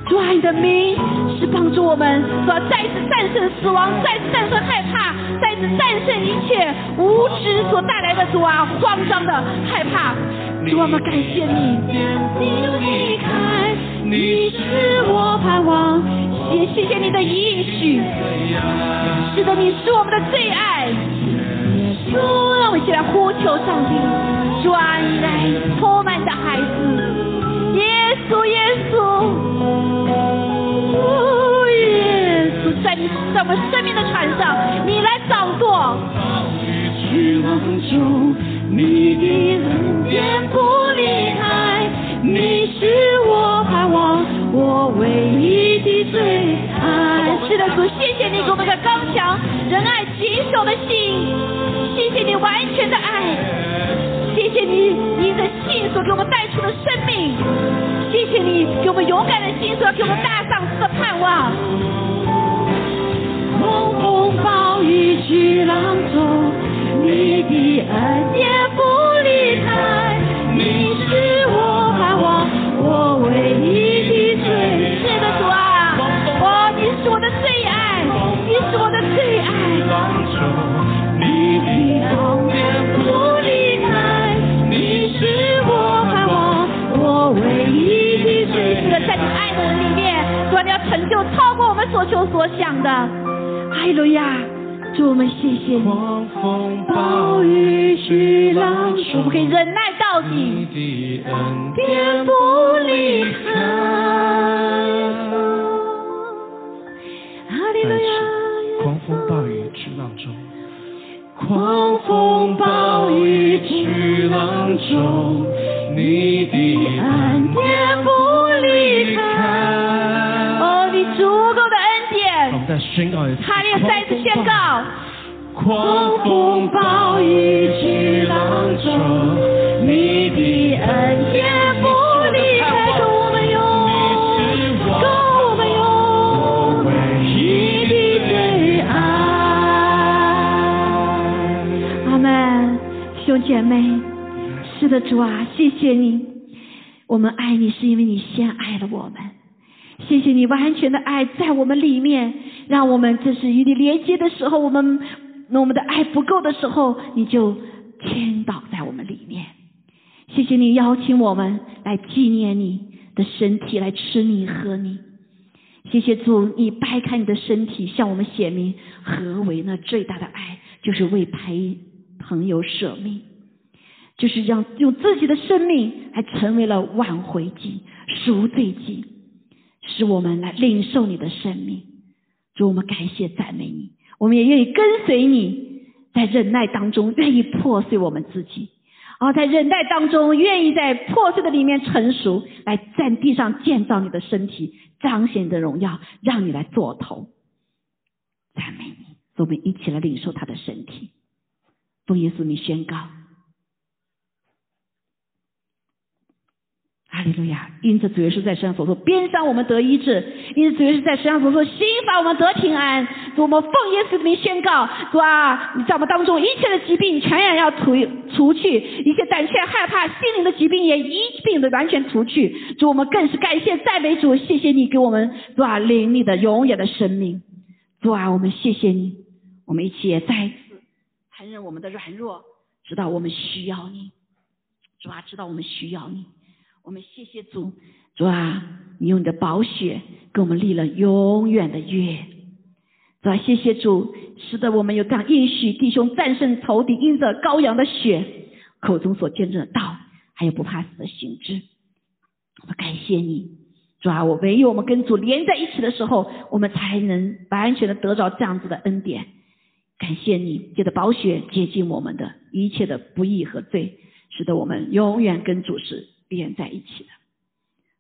主啊，你的名是帮助我们，主啊，再次战胜死亡，再次战胜害怕。再次战胜一切无知所带来的主啊，慌张的害怕，主我们感谢你。离开，你是我盼望，也谢谢你的应许。是的，你是我们的最爱。主，让我们一起来呼求上帝，主啊，你来充满的孩子，耶稣，耶稣。在你在我们生命的船上，你来掌舵。去浪中，你的恩典不离开，你是我盼望，我唯一的最爱。是的，主，谢谢你给我们的刚强、仁爱、谨守的心，谢谢你完全的爱，谢谢你你的信所给我们带出的生命，谢你给我们勇敢的心说给我们大丈夫的盼望。狂风暴雨去浪中，你的恩典所求所想的。哈利路亚！主我们谢谢你。狂风暴雨巨浪中，我们可以忍耐到底。天不离开。哈利路亚！狂风暴雨巨浪中，狂风暴雨巨浪中，你的恩典不离开。宣告一次，哈利再次宣告。狂风暴雨巨浪中，你的恩典不离开我们哟，跟我们哟，唯一的最爱。阿门，兄姐妹，是的，主啊，谢谢你，我们爱你是因为你先爱了我们。谢谢你完全的爱在我们里面，让我们这是与你连接的时候，我们我们的爱不够的时候，你就倾倒在我们里面。谢谢你邀请我们来纪念你的身体，来吃你喝你。谢谢主，你掰开你的身体，向我们显明何为那最大的爱，就是为陪朋友舍命，就是让用自己的生命还成为了挽回祭、赎罪祭，使我们来领受你的生命。主，我们感谢赞美你，我们也愿意跟随你，在忍耐当中愿意破碎我们自己。啊，在忍耐当中，愿意在破碎的里面成熟，来在地上建造你的身体，彰显你的荣耀，让你来做头。赞美你，我们一起来领受他的身体。奉耶稣名宣告。哈利路亚！因此主耶稣在世上所说，边上我们得医治；因此主耶稣在世上所说，心法我们得平安。主我们奉耶稣的名宣告，主啊，你在我们当中一切的疾病全然要除除去，一切胆怯害怕心灵的疾病也一并的完全除去。主，我们更是感谢赞美主，谢谢你给我们主啊灵力的永远的生命。主啊，我们谢谢你，我们一起也再一次承认我们的软弱，知道我们需要你。主啊，知道我们需要你。我们谢谢主，主啊，你用你的宝血给我们立了永远的约。主啊，谢谢主，使得我们有这样应许弟兄战胜仇敌，因着羔羊的血，口中所见证的道，还有不怕死的行之。我们感谢你，主啊，我唯有我们跟主连在一起的时候，我们才能完全的得着这样子的恩典。感谢你，借着宝血洁净我们的一切的不义和罪，使得我们永远跟主是。连在一起的，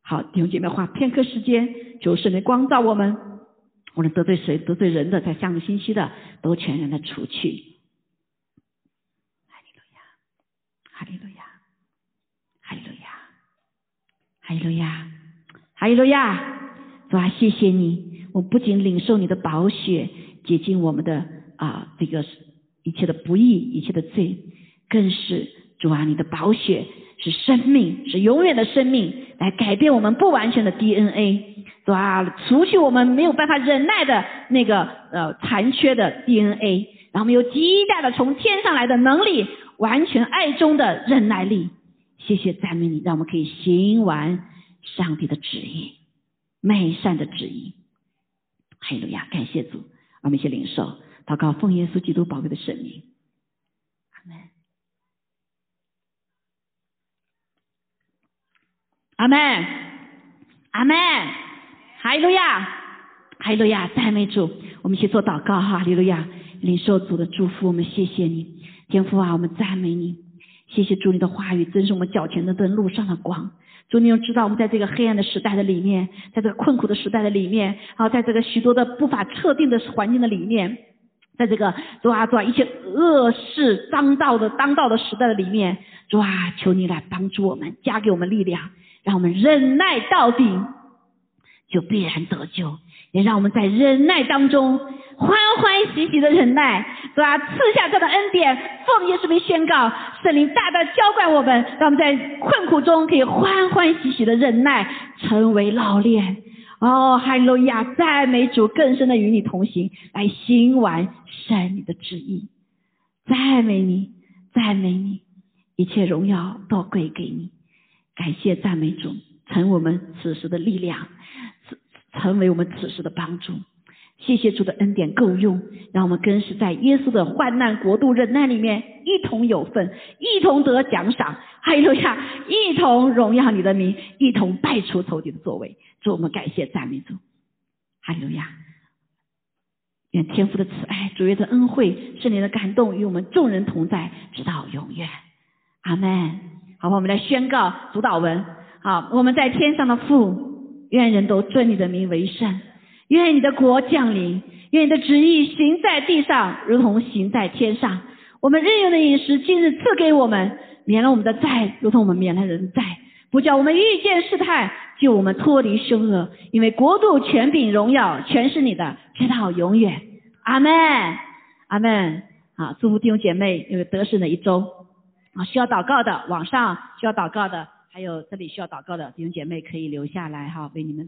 好弟兄姐妹，花片刻时间，求圣灵光照我们，无论得罪谁、得罪人的，在下个星期的，都全然的除去。哈利路亚，哈利路亚，哈利路亚，哈利路亚，哈利路亚。主啊，谢谢你，我不仅领受你的宝血洁净我们的啊这个一切的不义、一切的罪，更是主啊你的宝血。是生命，是永远的生命，来改变我们不完全的 DNA，是吧？除去我们没有办法忍耐的那个呃残缺的 DNA，然后我们有极大的从天上来的能力，完全爱中的忍耐力。谢谢赞美你，让我们可以行完上帝的旨意，美善的旨意。哈利路亚，感谢主，我们一起领受，祷告奉耶稣基督宝贵的圣名，阿门。阿门，阿门，哈利路亚，哈利路亚，赞美主，我们一起做祷告哈，哈利路亚，领受主的祝福，我们谢谢你，天父啊，我们赞美你，谢谢主你的话语，真是我们脚前的灯，路上的光。主你又知道我们在这个黑暗的时代的里面，在这个困苦的时代的里面，啊在这个许多的不法测定的环境的里面，在这个主啊主啊一些恶事当道的当道的时代的里面，主啊求你来帮助我们，加给我们力量。让我们忍耐到底，就必然得救。也让我们在忍耐当中欢欢喜喜的忍耐，是吧？赐下这的恩典，奉耶稣名宣告，圣灵大大浇灌我们，让我们在困苦中可以欢欢喜喜的忍耐，成为老练。哦，哈利路亚，赞美主，更深的与你同行，来行完神你的旨意。赞美你，赞美你，一切荣耀都归给你。感谢赞美主，成我们此时的力量，成为我们此时的帮助。谢谢主的恩典够用，让我们更是在耶稣的患难国度忍耐里面一同有份，一同得奖赏。哈利路亚，一同荣耀你的名，一同败出仇敌的作为。祝我们感谢赞美主，哈利路亚。愿天父的慈爱、主耶的恩惠、圣灵的感动与我们众人同在，直到永远。阿门。我们来宣告主导文。好，我们在天上的父，愿人都尊你的名为圣。愿你的国降临，愿你的旨意行在地上，如同行在天上。我们日用的饮食，今日赐给我们，免了我们的债，如同我们免了人的债。不叫我们遇见试探，救我们脱离凶恶。因为国度、权柄、荣耀，全是你的，直到永远。阿门，阿门。好，祝福弟兄姐妹有个得胜的一周。啊，需要祷告的，网上需要祷告的，还有这里需要祷告的弟兄姐妹可以留下来哈，为你们。